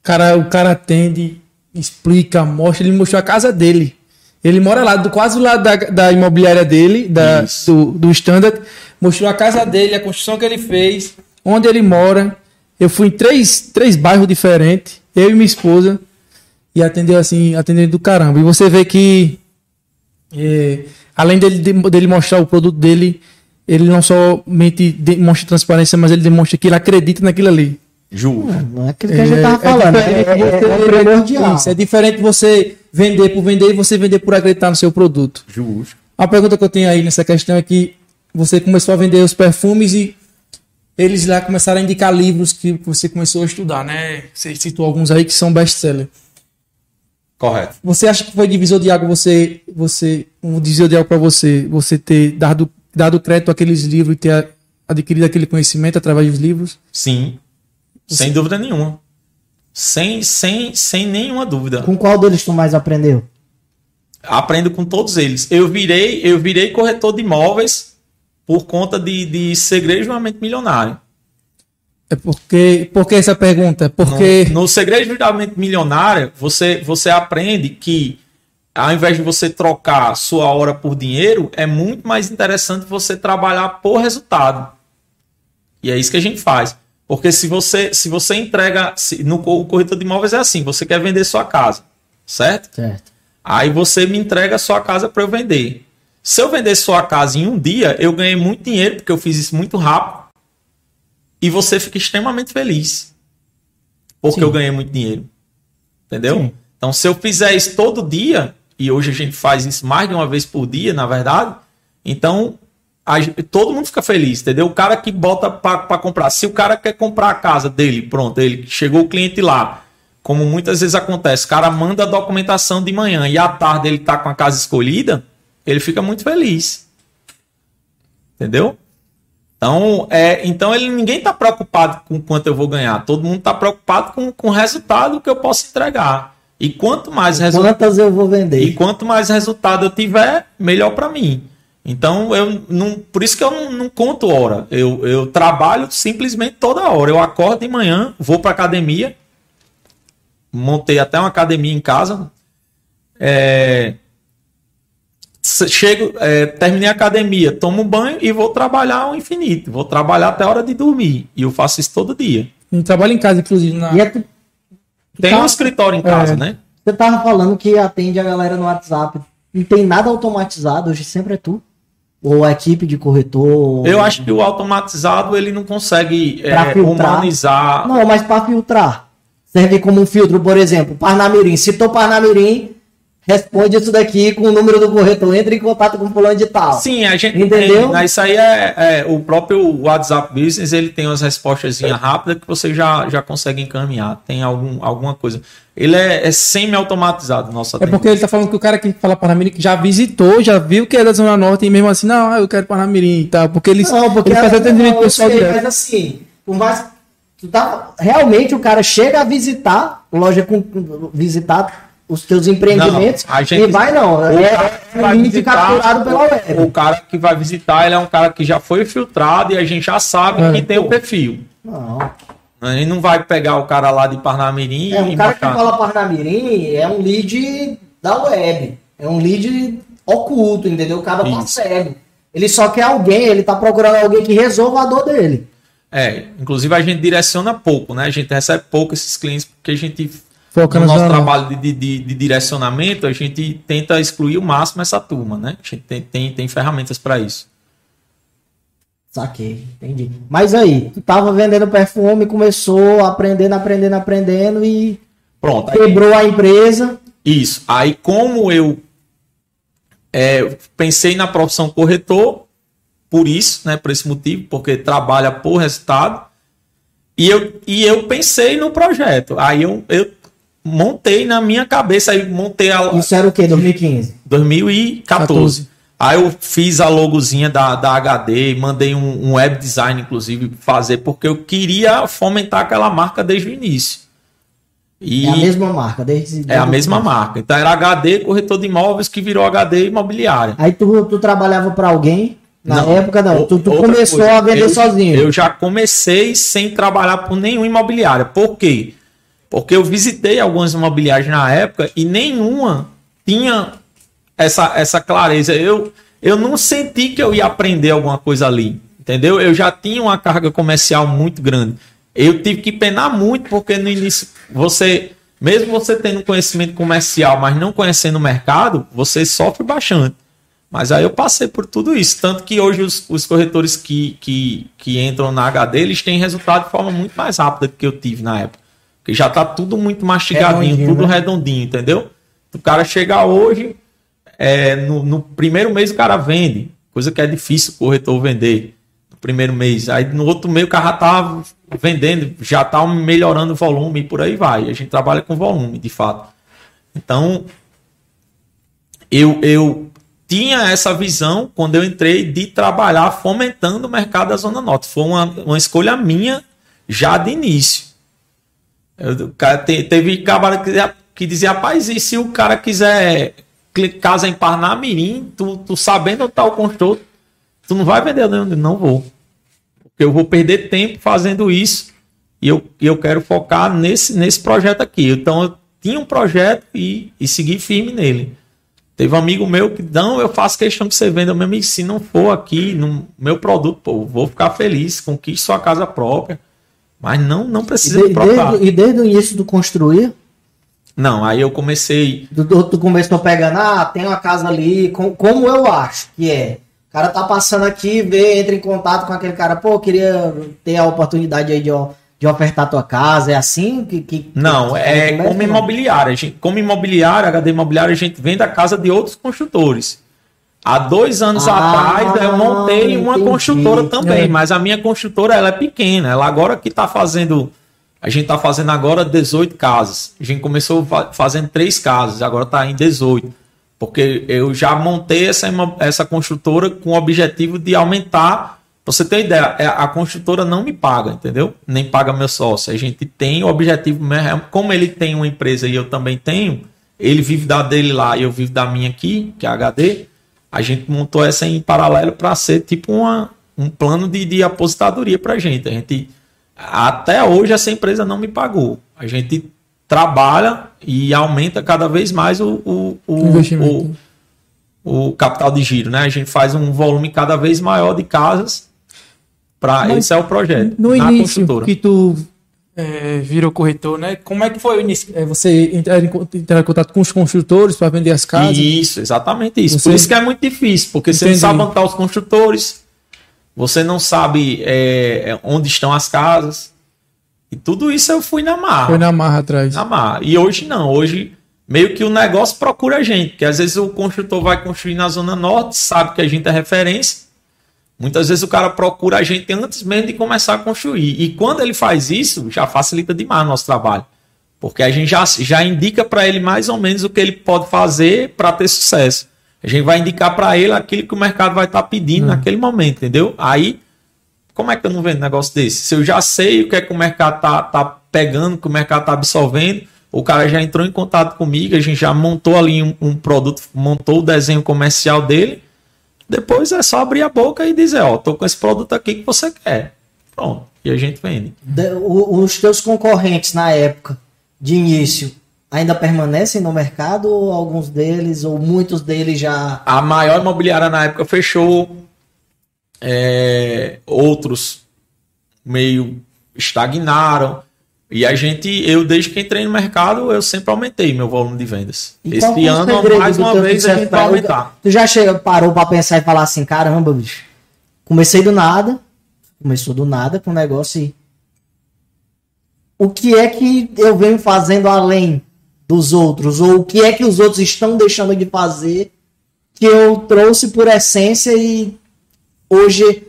Cara, o cara atende, explica, mostra, ele mostrou a casa dele. Ele mora lá, do, quase do lado da, da imobiliária dele, da, do, do Standard. Mostrou a casa dele, a construção que ele fez, onde ele mora. Eu fui em três, três bairros diferentes, eu e minha esposa, e atendeu assim, atendendo do caramba. E você vê que, é, além dele, dele mostrar o produto dele, ele não somente demonstra transparência, mas ele demonstra que ele acredita naquilo ali. Justo. Não é aquilo que a gente tava é, falando. É, é, é, Isso, é diferente você vender por vender e você vender por acreditar no seu produto. Justo. A pergunta que eu tenho aí nessa questão é que você começou a vender os perfumes e eles lá começaram a indicar livros que você começou a estudar, né? Você citou alguns aí que são best-seller. Correto. Você acha que foi divisor de água você, você um divisor de água para você, você ter dado, dado crédito àqueles livros e ter adquirido aquele conhecimento através dos livros? Sim. Você... Sem dúvida nenhuma. Sem, sem, sem nenhuma dúvida. Com qual deles tu mais aprendeu? Aprendo com todos eles. Eu virei, eu virei corretor de imóveis por conta de, de segredo de uma mente milionário. É porque, porque essa pergunta? Porque no, no segredo de uma mente milionária, você, você aprende que ao invés de você trocar sua hora por dinheiro, é muito mais interessante você trabalhar por resultado. E é isso que a gente faz. Porque se você, se você entrega. Se, no o corretor de imóveis é assim: você quer vender sua casa, certo? Certo. Aí você me entrega a sua casa para eu vender. Se eu vender sua casa em um dia, eu ganhei muito dinheiro, porque eu fiz isso muito rápido. E você fica extremamente feliz. Porque Sim. eu ganhei muito dinheiro. Entendeu? Sim. Então, se eu fizer isso todo dia, e hoje a gente faz isso mais de uma vez por dia, na verdade, então a, todo mundo fica feliz, entendeu? O cara que bota para comprar. Se o cara quer comprar a casa dele, pronto, ele chegou o cliente lá. Como muitas vezes acontece, o cara manda a documentação de manhã e à tarde ele tá com a casa escolhida, ele fica muito feliz. Entendeu? Então, é, então ele, ninguém está preocupado com quanto eu vou ganhar. Todo mundo está preocupado com, com o resultado que eu posso entregar. E quanto mais resultado. Quantas eu vou vender? E quanto mais resultado eu tiver, melhor para mim. Então, eu não, por isso que eu não, não, conto hora. Eu, eu trabalho simplesmente toda hora. Eu acordo de manhã, vou para academia, montei até uma academia em casa. É, chego, é, terminei a academia, tomo banho e vou trabalhar ao infinito. Vou trabalhar até a hora de dormir. E eu faço isso todo dia. Eu trabalho em casa, inclusive. Na... É tu, Tem tá... um escritório em casa, é. né? Você tava falando que atende a galera no WhatsApp. Não tem nada automatizado, hoje sempre é tu. Ou a equipe de corretor? Eu acho que o automatizado ele não consegue é, humanizar. Não, mas para filtrar. Serve como um filtro, por exemplo, Parnamirim. Citou Parnamirim, responde isso daqui com o número do corretor, entre em contato com o fulano de tal. Sim, a gente entendeu. Tem, isso aí é, é, o próprio WhatsApp Business, ele tem umas respostas rápidas que você já, já consegue encaminhar. Tem algum, alguma coisa. Ele é, é semi-automatizado, nossa. É porque ele tá falando que o cara que fala Parnamirim já visitou, já viu que é da Zona Norte e mesmo assim, não, eu quero Parnamirim e tal. Porque eles não, porque ele faz atendimento pessoal sei, Mas assim, por mais tu tá, realmente o cara chega a visitar, loja com, visitar os teus empreendimentos não, gente, e vai não. É, é visitar, capturado pela web. O cara que vai visitar, ele é um cara que já foi filtrado e a gente já sabe é, que tem o perfil. Não. A gente não vai pegar o cara lá de Parnamirim é, um cara que fala Parnamirim é um lead da web. É um lead oculto, entendeu? O cara cego. Ele só quer alguém, ele tá procurando alguém que resolva a dor dele. É, inclusive a gente direciona pouco, né? A gente recebe pouco esses clientes porque a gente Foca no nosso trabalho de, de, de, direcionamento, a gente tenta excluir o máximo essa turma, né? A gente tem, tem, tem ferramentas para isso. Saquei, entendi. Mas aí, tu tava vendendo perfume, começou aprendendo, aprendendo, aprendendo e Pronto, quebrou aí, a empresa. Isso. Aí, como eu é, pensei na profissão corretor, por isso, né, por esse motivo, porque trabalha por resultado, E eu, e eu pensei no projeto. Aí eu, eu montei na minha cabeça, aí montei a. Isso era o quê? 2015? 2014. 14. Aí eu fiz a logozinha da, da HD, mandei um, um web design, inclusive, fazer, porque eu queria fomentar aquela marca desde o início. E É a mesma marca, desde. é a mesma marca. Então era HD, corretor de imóveis, que virou HD imobiliária. Aí tu, tu trabalhava pra alguém? Na Não. época não. O- Tu, tu começou coisa, a vender eu- sozinho. Eu já comecei sem trabalhar por nenhuma imobiliária. Por quê? Porque eu visitei algumas imobiliárias na época e nenhuma tinha essa, essa clareza. Eu, eu não senti que eu ia aprender alguma coisa ali. Entendeu? Eu já tinha uma carga comercial muito grande. Eu tive que penar muito, porque no início você, mesmo você tendo conhecimento comercial, mas não conhecendo o mercado, você sofre bastante. Mas aí eu passei por tudo isso. Tanto que hoje os, os corretores que, que, que entram na HD, eles têm resultado de forma muito mais rápida do que eu tive na época. Porque já tá tudo muito mastigadinho, Redondinho, tudo né? redondinho, entendeu? O cara chega hoje, é, no, no primeiro mês o cara vende. Coisa que é difícil o corretor vender no primeiro mês. Aí no outro mês o cara tá vendendo, já tá melhorando o volume e por aí vai. A gente trabalha com volume, de fato. Então, eu, eu tinha essa visão quando eu entrei de trabalhar fomentando o mercado da Zona Norte. Foi uma, uma escolha minha já de início. O cara te- teve cabra que que dizia, rapaz, e se o cara quiser casa em Parnamirim, tu, tu sabendo onde tá o construtor, tu não vai vender, não, não vou. Porque eu vou perder tempo fazendo isso e eu, e eu quero focar nesse, nesse projeto aqui. Então eu tinha um projeto e, e segui firme nele. Teve um amigo meu que, não, eu faço questão que você venda, meu amigo, se não for aqui no meu produto, pô, vou ficar feliz, conquiste sua casa própria. Mas não, não E, precisa de- me provar. desde, e desde o início do construir, Não, aí eu comecei. tu, tu- tu começou pegando, ah, tem uma casa ali, com- como eu acho que é. O cara tá passando aqui, vê, entra em contato com aquele cara, pô, queria ter a oportunidade aí de, de ofertar tua casa. É assim que. que Não, que- é como imobiliária. Gente, como imobiliária, HD imobiliária, a gente vende a casa de outros construtores. Há dois anos Ah, atrás eu montei uma entendi. construtora também, É. mas a minha construtora ela é pequena. Ela agora que está fazendo. A gente está fazendo agora 18 casas. A gente começou fa- fazendo três casas, agora está em 18. Porque eu já montei essa, essa construtora com o objetivo de aumentar. Pra você ter ideia, é, a construtora não me paga, entendeu? Nem paga meu sócio. A gente tem o objetivo, mesmo- como ele tem uma empresa e eu também tenho, ele vive da dele lá e eu vivo da minha aqui, que é a HD. A gente montou essa em paralelo para ser tipo uma, um plano de, de aposentadoria para a gente. A gente. Até hoje essa empresa não me pagou. A gente trabalha e aumenta cada vez mais o, o, o, o, o capital de giro, né? A gente faz um volume cada vez maior de casas. Pra, Mas esse é o projeto. No início construtora. que tu é, virou corretor, né? Como é que foi o início? É, você entrar em, entrar em contato com os construtores para vender as casas? Isso, exatamente isso. Você- Por isso que é muito difícil, porque você não Entendi. sabe onde estão os construtores, você não sabe é, é, onde estão as casas. E tudo isso eu fui na marra. Foi na marra atrás. na marra. E hoje não, hoje meio que o negócio procura a gente, porque às vezes o construtor vai construir na Zona Norte, sabe que a gente é referência. Muitas vezes o cara procura a gente antes mesmo de começar a construir. E quando ele faz isso, já facilita demais o nosso trabalho. Porque a gente já, já indica para ele mais ou menos o que ele pode fazer para ter sucesso. A gente vai indicar para ele aquilo que o mercado vai estar pedindo naquele momento, entendeu? Aí, como é que eu não vendo um negócio desse? Se eu já sei o que é que o mercado tá, tá pegando, o que o mercado tá absorvendo, o cara já entrou em contato comigo, a gente já montou ali um, um produto, montou o desenho comercial dele. Depois é só abrir a boca e dizer, ó, tô com esse produto aqui que você quer. Pronto. E a gente vende. De- o- os teus concorrentes na época de início ainda permanecem no mercado ou alguns deles ou muitos deles já A maior imobiliária na época fechou. é, outros meio estagnaram. E a gente, eu desde que entrei no mercado, eu sempre aumentei meu volume de vendas. E qual Esse ano, mais uma vez, a gente vai aumentar. Tu já chega, parou pra pensar e falar assim, caramba, bicho. Comecei do nada. Começou do nada com o negócio e. O que é que eu venho fazendo além dos outros? Ou o que é que os outros estão deixando de fazer que eu trouxe por essência e hoje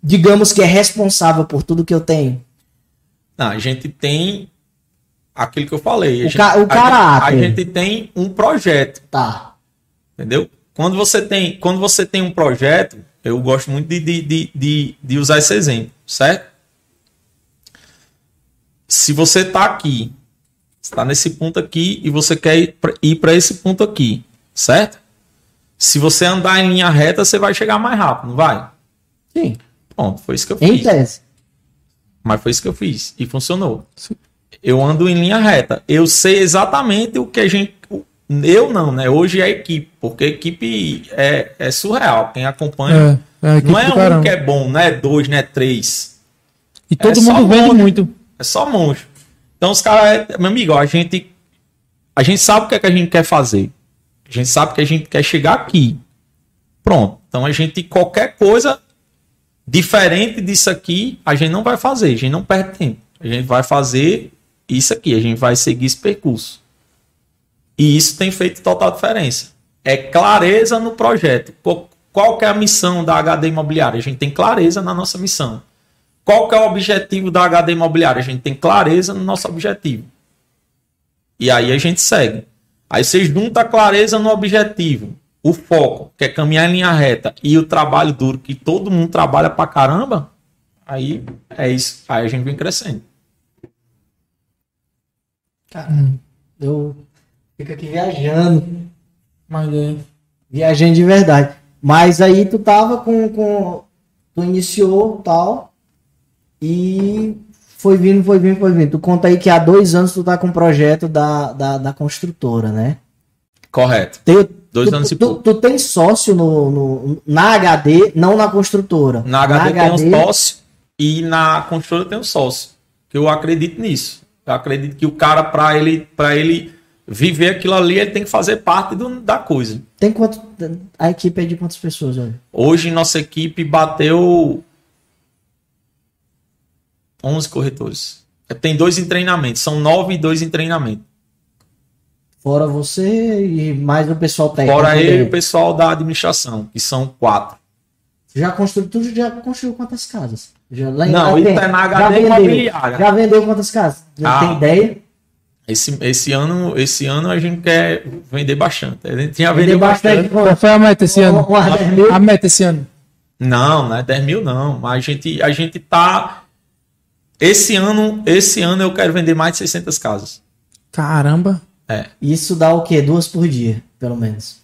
digamos que é responsável por tudo que eu tenho? Não, a gente tem aquilo que eu falei. A O gente, ca- o a caráter. gente- a gente tem um projeto. Tá. Entendeu? Quando você tem, quando você tem um projeto, eu gosto muito de, de, de, de, de usar esse exemplo, certo? Se você está aqui, está nesse ponto aqui e você quer ir para esse ponto aqui, certo? Se você andar em linha reta, você vai chegar mais rápido, não vai? Sim. Pronto, foi isso que eu Em fiz. tese. Mas foi isso que eu fiz e funcionou. Eu ando em linha reta. Eu sei exatamente o que a gente. Eu não, né? Hoje é a equipe, porque a equipe é, é surreal. Quem acompanha. É, é não é um caramba. que é bom, não é dois, não é três. E todo é mundo vende monstro. muito. É só monstro. Então os caras. Meu amigo, a gente. A gente sabe o que é que a gente quer fazer. A gente sabe que a gente quer chegar aqui. Pronto. Então a gente, qualquer coisa diferente disso aqui, a gente não vai fazer. A gente não perde tempo. A gente vai fazer isso aqui. A gente vai seguir esse percurso. E isso tem feito total diferença. É clareza no projeto. Qual- que é a missão da HD Imobiliária? A gente tem clareza na nossa missão. Qual que é o objetivo da HD Imobiliária? A gente tem clareza no nosso objetivo. E aí a gente segue. Aí você junta a clareza no objetivo, o foco, que é caminhar em linha reta, e o trabalho duro, que todo mundo trabalha pra caramba, aí é isso. Aí a gente vem crescendo. Cara, eu fico aqui viajando. Mas é. Viajando de verdade. Mas aí tu tava com. com tu iniciou tal. E foi vindo, foi vindo, foi vindo. Tu conta aí que há dois anos tu tá com o projeto da, da, da construtora, né? Correto. Tem, Dois tu, anos e tu, pouco. tu tem sócio no, no- na HD, não na construtora. Na HD, tem um sócio e na construtora tem um sócio. Eu acredito nisso. Eu acredito que o cara, para ele, pra ele viver aquilo ali, ele tem que fazer parte do- da coisa. Tem quanto. A equipe é de quantas pessoas, olha? Hoje nossa equipe bateu 11 corretores. Tem dois em treinamento, são nove e dois em treinamento. Fora você e mais o pessoal técnico. Fora ele e o pessoal da administração, que são quatro. Já construiu, tu já construiu quantas casas? Já, lá em- Não, lá isso é na já HD vendeu. imobiliária. Já vendeu quantas casas? Já Ah. tem ideia? Esse, esse, ano, esse ano a gente quer vender bastante. A gente tinha Vender vendido bastante. Qual foi a meta esse ano? Um, um, 10 mil. A meta esse ano. Não, não é 10 mil não. Mas a gente, a gente tá. Esse ano, esse ano eu quero vender mais de 600 casas. Caramba. É, Isso dá o quê? Duas por dia, pelo menos.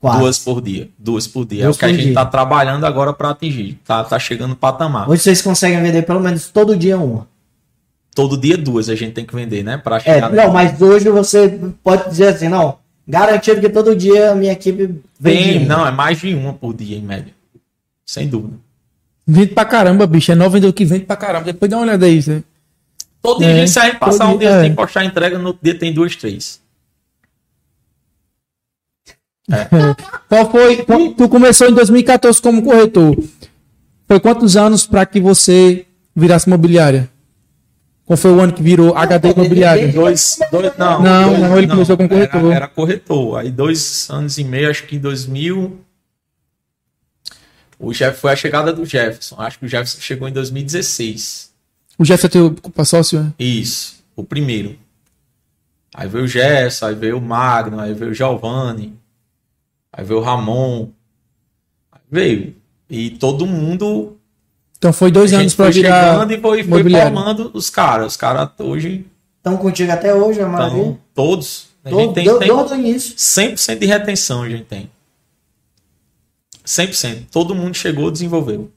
Quase. duas por dia. Duas por dia. Duas é o que a gente dia. tá trabalhando agora para atingir. Tá, tá chegando no patamar. Hoje vocês conseguem vender pelo menos todo dia uma. Todo dia duas a gente tem que vender, né? Para É, chegar. não, mas hoje você pode dizer assim, não. Garantido que todo dia a minha equipe vende. Tem, não, é mais de uma por dia em média. Sem dúvida. Vende pra caramba, bicho. É 9 vendedor que vende pra caramba. Depois dá uma olhada aí. Zé. Todo É, dia, se a gente passar um dia é. sem postar entrega, no dia tem duas, três. Qual foi? Tu começou em 2014 como corretor. Foi quantos anos pra que você virasse imobiliária? Qual foi o ano que virou HD imobiliária? Dois, dois, não. Não, dois- não, ele começou com corretor. Era, era corretor. Aí dois anos e meio, acho que em 2000. O Jeff, foi a chegada do Jefferson. Acho que o Jefferson chegou em 2016. O Jefferson é teu culpa sócio? é? Isso, o primeiro. Aí veio o Jefferson, aí veio o Magno, aí veio o Giovanni, aí veio o Ramon. Aí veio. E todo mundo Então foi dois a anos foi virar chegando e foi, foi formando os caras. Os caras hoje Estão contigo até hoje, a maioria. estão todos. A Todo- gente tem, do- tem início. 100% de retenção, a gente tem. 100%. Todo mundo chegou, desenvolveu.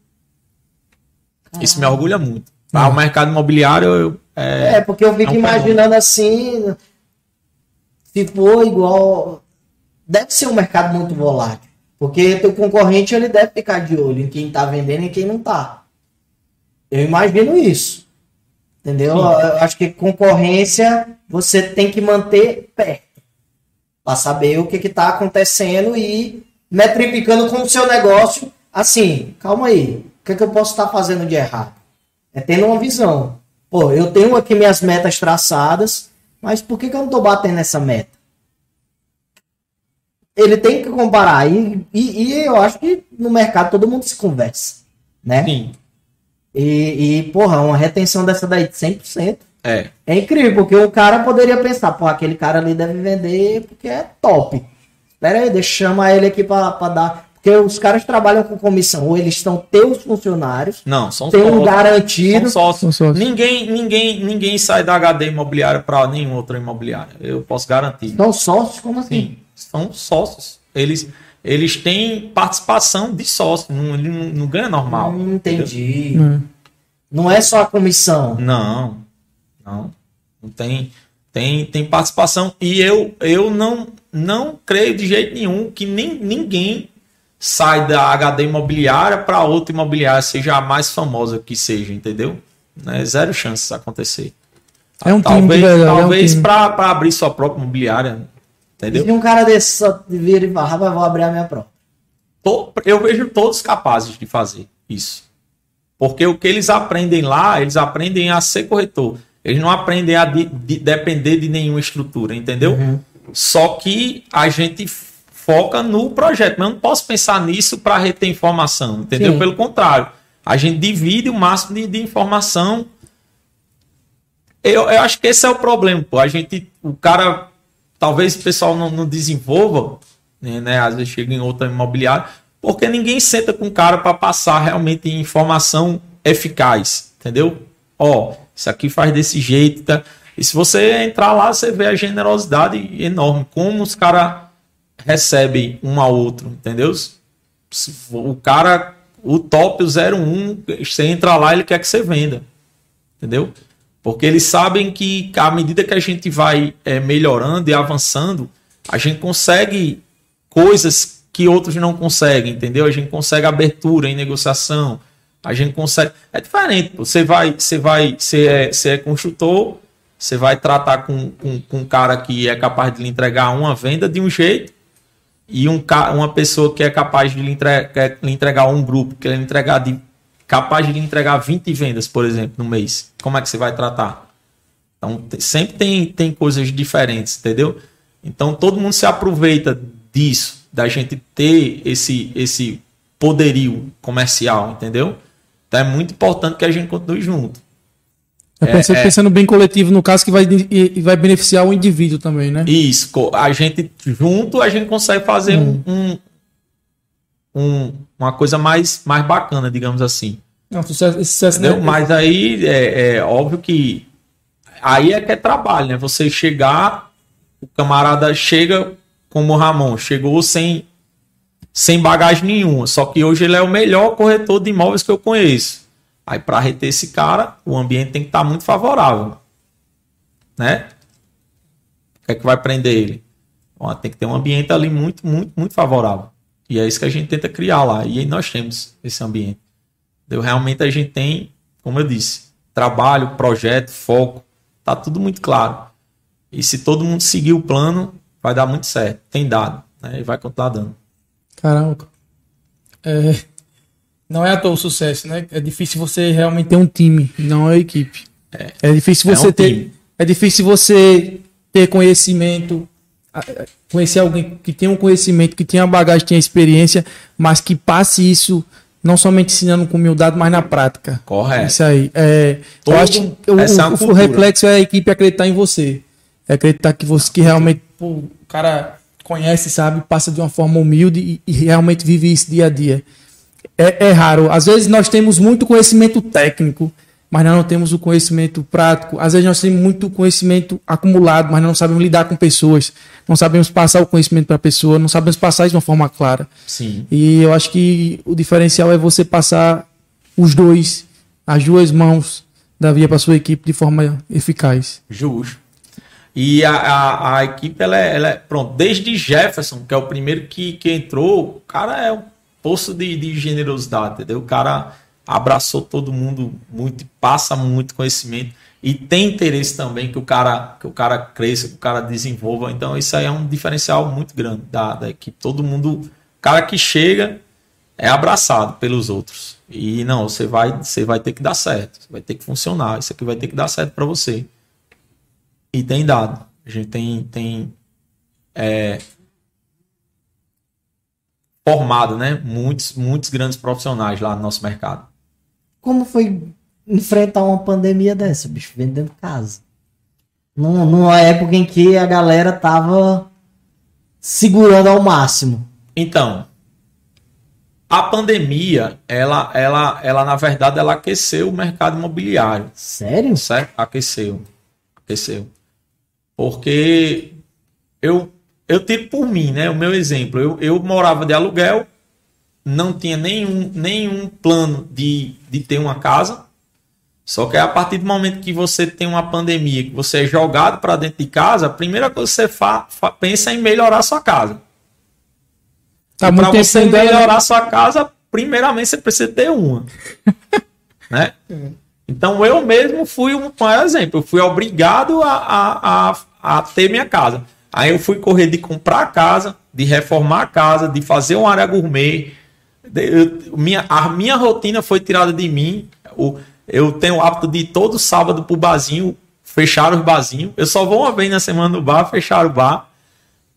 Isso me orgulha muito. Ah, o mercado imobiliário eu- é, É, porque eu fico é um imaginando assim. Se for igual. Deve ser um mercado muito volátil. Porque teu concorrente ele deve ficar de olho em quem tá vendendo e quem não tá. Eu imagino isso. Entendeu? Sim. Eu acho que concorrência você tem que manter perto. Pra saber o que que tá acontecendo e metrificando com o seu negócio. Assim, calma aí. O que, que eu posso estar fazendo de errado? É tendo uma visão. Pô, eu tenho aqui minhas metas traçadas, mas por que, que eu não tô batendo nessa meta? Ele tem que comparar. E, e, e eu acho que no mercado todo mundo se conversa. Né? sim. E, e, porra, uma retenção dessa daí de 100%. É. É incrível, porque o cara poderia pensar, pô, aquele cara ali deve vender porque é top. Pera aí, deixa eu chamar ele aqui pra, pra dar. Porque os caras trabalham com comissão, ou eles estão teus funcionários, Não, são tem um sócios. garantido. São sócios. São sócios. Ninguém, ninguém, ninguém sai da HD imobiliária para nenhum outro imobiliário. Eu posso garantir. São sócios, como assim? Sim, são sócios. Eles, eles têm participação de sócio. Não, ele não, não ganha normal. Hum, entendi. Hum. Não é só a comissão. Não, não. Não tem, tem, tem participação. E eu, eu não, não creio de jeito nenhum que nem, ninguém sai da HD imobiliária para outra imobiliária, seja a mais famosa que seja, entendeu? É zero chance disso acontecer. É um time talvez de verdade, é um talvez time. para abrir sua própria imobiliária, entendeu? Se um cara desse só vira e fala, rapaz, vou abrir a minha própria. Eu vejo todos capazes de fazer isso. Porque o que eles aprendem lá, eles aprendem a ser corretor. Eles não aprendem a de- de- depender de nenhuma estrutura, entendeu? Só que a gente foca no projeto. Mas eu não posso pensar nisso para reter informação, entendeu? Sim. Pelo contrário, a gente divide o máximo de, de informação. Eu, eu acho que esse é o problema, pô. A gente, o cara, talvez o pessoal não, não desenvolva, né, né? Às vezes chega em outra imobiliária, porque ninguém senta com o cara para passar realmente informação eficaz, entendeu? Ó, isso aqui faz desse jeito, tá? E se você entrar lá, você vê a generosidade enorme, como os caras recebem um ao outro, entendeu? O cara, o top, o 01, você entra lá, ele quer que você venda, entendeu? Porque eles sabem que à medida que a gente vai eh, melhorando e avançando, a gente consegue coisas que outros não conseguem, entendeu? A gente consegue abertura em negociação, a gente consegue. É diferente. Você vai, você vai, você é, você é construtor, você vai tratar com, com, com um cara que é capaz de lhe entregar uma venda de um jeito e um, uma pessoa que é capaz de lhe, entre- quer lhe entregar um grupo, que lhe entregar de, capaz de lhe entregar 20 vendas, por exemplo, no mês. Como é que você vai tratar? Então, sempre tem, tem coisas diferentes, entendeu? Então, todo mundo se aproveita disso, da gente ter esse, esse poderio comercial, entendeu? Então, é muito importante que a gente continue junto. É pensando, pensando bem coletivo, no caso, que vai, vai beneficiar o indivíduo também, né? Isso, a gente junto, a gente consegue fazer um, um- um- uma coisa mais, mais bacana, digamos assim. Não, sucesso, esse sucesso Entendeu? né? Mas aí é, é óbvio que aí é que é trabalho, né? Você chegar, o camarada chega como o Ramon, chegou sem, sem bagagem nenhuma. Só que hoje ele é o melhor corretor de imóveis que eu conheço. Aí, para reter esse cara, o ambiente tem que estar muito favorável. Né? O que é que vai prender ele? Tem que ter um ambiente ali muito, muito, muito favorável. E é isso que a gente tenta criar lá. E aí nós temos esse ambiente. Entendeu? Realmente a gente tem, como eu disse, trabalho, projeto, foco, tá tudo muito claro. E se todo mundo seguir o plano, vai dar muito certo. Tem dado, né? E vai continuar dando. Caramba. É, não é à toa o sucesso, né? É difícil você realmente ter um time, não a equipe. É, difícil É você um ter. time. É difícil você ter conhecimento, a- a- conhecer alguém que tenha um conhecimento, que tenha bagagem, tenha experiência, mas que passe isso não somente ensinando com humildade, mas na prática. Correto. Isso aí. É, Todo- eu acho que o, é o- o reflexo é a equipe acreditar em você. É acreditar que você que realmente pô, o cara conhece, sabe, passa de uma forma humilde e, e realmente vive isso dia a dia. É, é raro. Às vezes nós temos muito conhecimento técnico, mas nós não temos o conhecimento prático. Às vezes nós temos muito conhecimento acumulado, mas nós não sabemos lidar com pessoas. Não sabemos passar o conhecimento para a pessoa, não sabemos passar isso de uma forma clara. Sim. E eu acho que o diferencial é você passar os dois, as duas mãos da via para sua equipe de forma eficaz. Justo. E a, a, a equipe, ela é, ela é- Pronto, desde Jefferson, que é o primeiro que, que entrou, o cara é um poço de, de generosidade, entendeu? O cara abraçou todo mundo muito, passa muito conhecimento e tem interesse também que o cara, que o cara cresça, que o cara desenvolva. Então, isso aí é um diferencial muito grande da, da equipe. Todo mundo, cara que chega é abraçado pelos outros. E não, você vai, você vai ter que dar certo, vai ter que funcionar, isso aqui vai ter que dar certo para você. E tem dado. A gente tem, tem é, formado né, muitos, muitos grandes profissionais lá no nosso mercado. como foi enfrentar uma pandemia dessa, bicho, vendendo casa? Num- Numa época em que a galera tava segurando ao máximo. Então, a pandemia, ela, ela, ela na verdade, ela aqueceu o mercado imobiliário. Sério? certo? Aqueceu. Aqueceu. Porque eu, eu tiro por mim, né? O meu exemplo. Eu, eu morava de aluguel, não tinha nenhum, nenhum plano de, de ter uma casa. Só que a partir do momento que você tem uma pandemia, que você é jogado para dentro de casa, a primeira coisa que você fa, fa- pensa é em melhorar a sua casa. Tá tempo você né? melhorar a sua casa, primeiramente você precisa ter uma. né? Então eu mesmo fui um maior exemplo. Eu fui obrigado a, a, a, a ter minha casa. Aí eu fui correr de comprar a casa, de reformar a casa, de fazer uma área gourmet. Eu- minha, a minha rotina foi tirada de mim. O, eu tenho o hábito de ir todo sábado pro barzinho, fechar os barzinhos. Eu só vou uma vez na semana no bar, fechar o bar.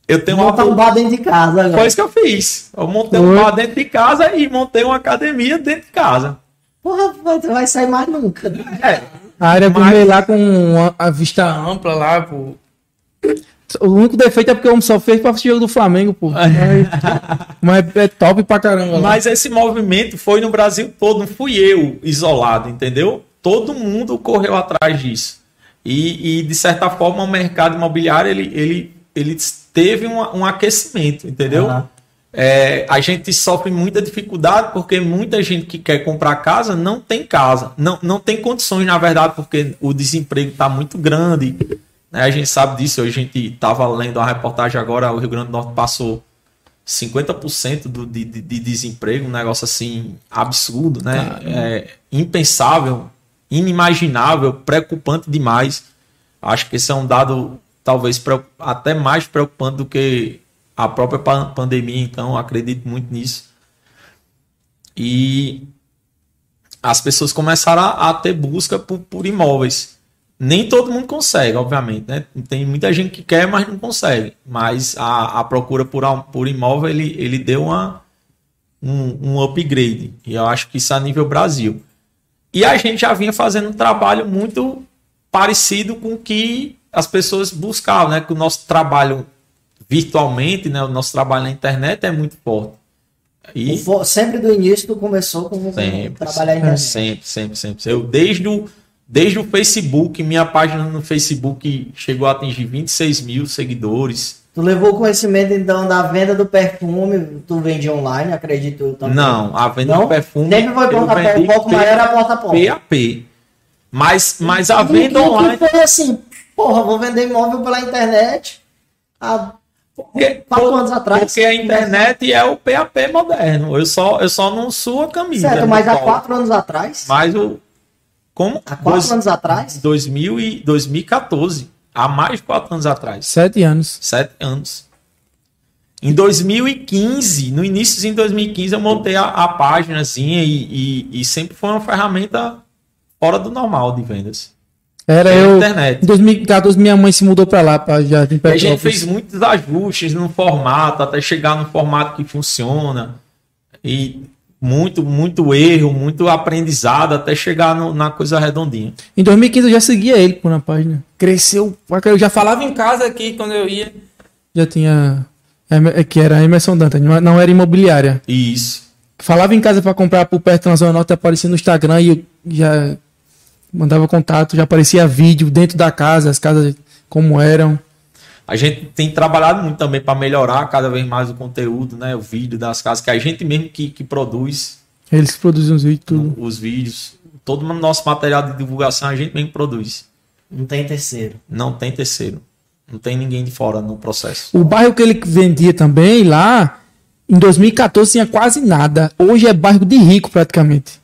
Eu tenho Montar um bar dentro de casa agora. foi isso que eu fiz. Eu montei um bar dentro de casa e montei uma academia dentro de casa. Porra, vai- vai sair mais nunca. É. A área Mas- gourmet lá com a, a vista ampla lá, pô. O único defeito é porque o homem só fez pra jogo do Flamengo, pô. Mas, mas é top pra caramba. lá. Mas esse movimento foi no Brasil todo, não fui eu isolado, entendeu? Todo mundo correu atrás disso. E, e, de certa forma, o mercado imobiliário ele, ele, ele teve um, um aquecimento, entendeu? Aham. É, a gente sofre muita dificuldade porque muita gente que quer comprar casa não tem casa, não, não tem condições, na verdade, porque o desemprego está muito grande. Né? A gente sabe disso. A gente estava lendo uma reportagem agora, o Rio Grande do Norte passou 50% do, de, de, de desemprego, um negócio assim absurdo, né? É, impensável, inimaginável, preocupante demais. Acho que esse é um dado talvez até mais preocupante do que a própria pa- pandemia, então acredito muito nisso. E as pessoas começaram a, a ter busca por, por imóveis. Nem todo mundo consegue, obviamente, né? Tem muita gente que quer, mas não consegue. Mas a, a procura por, por imóvel, ele, ele deu uma, um, um upgrade. E eu acho que isso a nível Brasil. E a gente já vinha fazendo um trabalho muito parecido com o que as pessoas buscavam, né? Que o nosso trabalho virtualmente, né? O nosso trabalho na internet é muito forte. E Sempre do início tu começou com sempre, trabalhar na internet. sempre, sempre, sempre. Eu desde o, desde o Facebook, minha página no Facebook chegou a atingir 26 mil seguidores. Tu levou conhecimento então da venda do perfume, tu vende online, acredito eu também. Não, a venda Não? do perfume. Sempre foi porta a porta, vendi o foco maior era porta a porta. PAP. Mas, mas a venda e- e online. foi assim, porra, vou vender imóvel pela internet há Porque, quatro anos atrás. porque a internet é o PAP moderno. Eu só, eu só não suo a camisa. Certo, mas há colo. quatro anos atrás, Mas o. Como? há quatro Dois- anos atrás, 2000 e 2014. Há mais de quatro anos atrás. Sete anos. Sete anos. Em 2015, no início de 2015, eu montei a, a páginazinha e, e, e sempre foi uma ferramenta fora do normal de vendas. Era Pela eu. internet. Em 2014, minha mãe se mudou pra lá, pra Jardim E a gente fez muitos ajustes no formato, até chegar no formato que funciona. E muito, muito erro, muito aprendizado, até chegar no- na coisa redondinha. Em 2015 eu já seguia ele pô, na página. Cresceu. Eu já falava em casa aqui quando eu ia. Já tinha. é, Que era Emerson Dantas, não não era imobiliária. Isso. Falava em casa pra comprar por perto na Zona Norte, aparecia no Instagram e eu já mandava contato, já aparecia vídeo dentro da casa, as casas como eram. A gente tem trabalhado muito também para melhorar cada vez mais o conteúdo, né? O vídeo das casas, que a gente mesmo que, que produz Eles produziam os vídeos, tudo. os vídeos. Todo o nosso material de divulgação a gente mesmo produz. não tem terceiro. Não tem terceiro. Não tem ninguém de fora no processo. O bairro que ele vendia também lá, em 2014 tinha quase nada. Hoje é bairro de rico praticamente.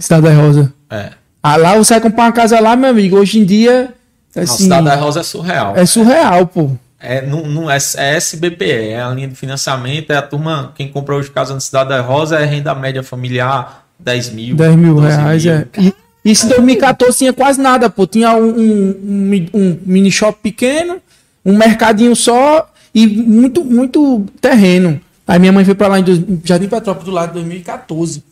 Cidade da Rosa. É. Ah, lá você vai comprar uma casa lá, meu amigo. Hoje em dia, assim, Cidade da Rosa é surreal. é surreal, pô. É, não, não, é, é SBPE, é a linha de financiamento, é a turma, quem comprou hoje casa na Cidade da Rosa é renda média familiar, 10 mil. 10 mil 12 reais, mil. é. E, isso em 2014 tinha quase nada, pô. Tinha um, um- um mi- um mini shop pequeno, um mercadinho só e muito, muito terreno. Aí minha mãe foi pra lá em dois- Jardim Petrópolis do lado, em 2014.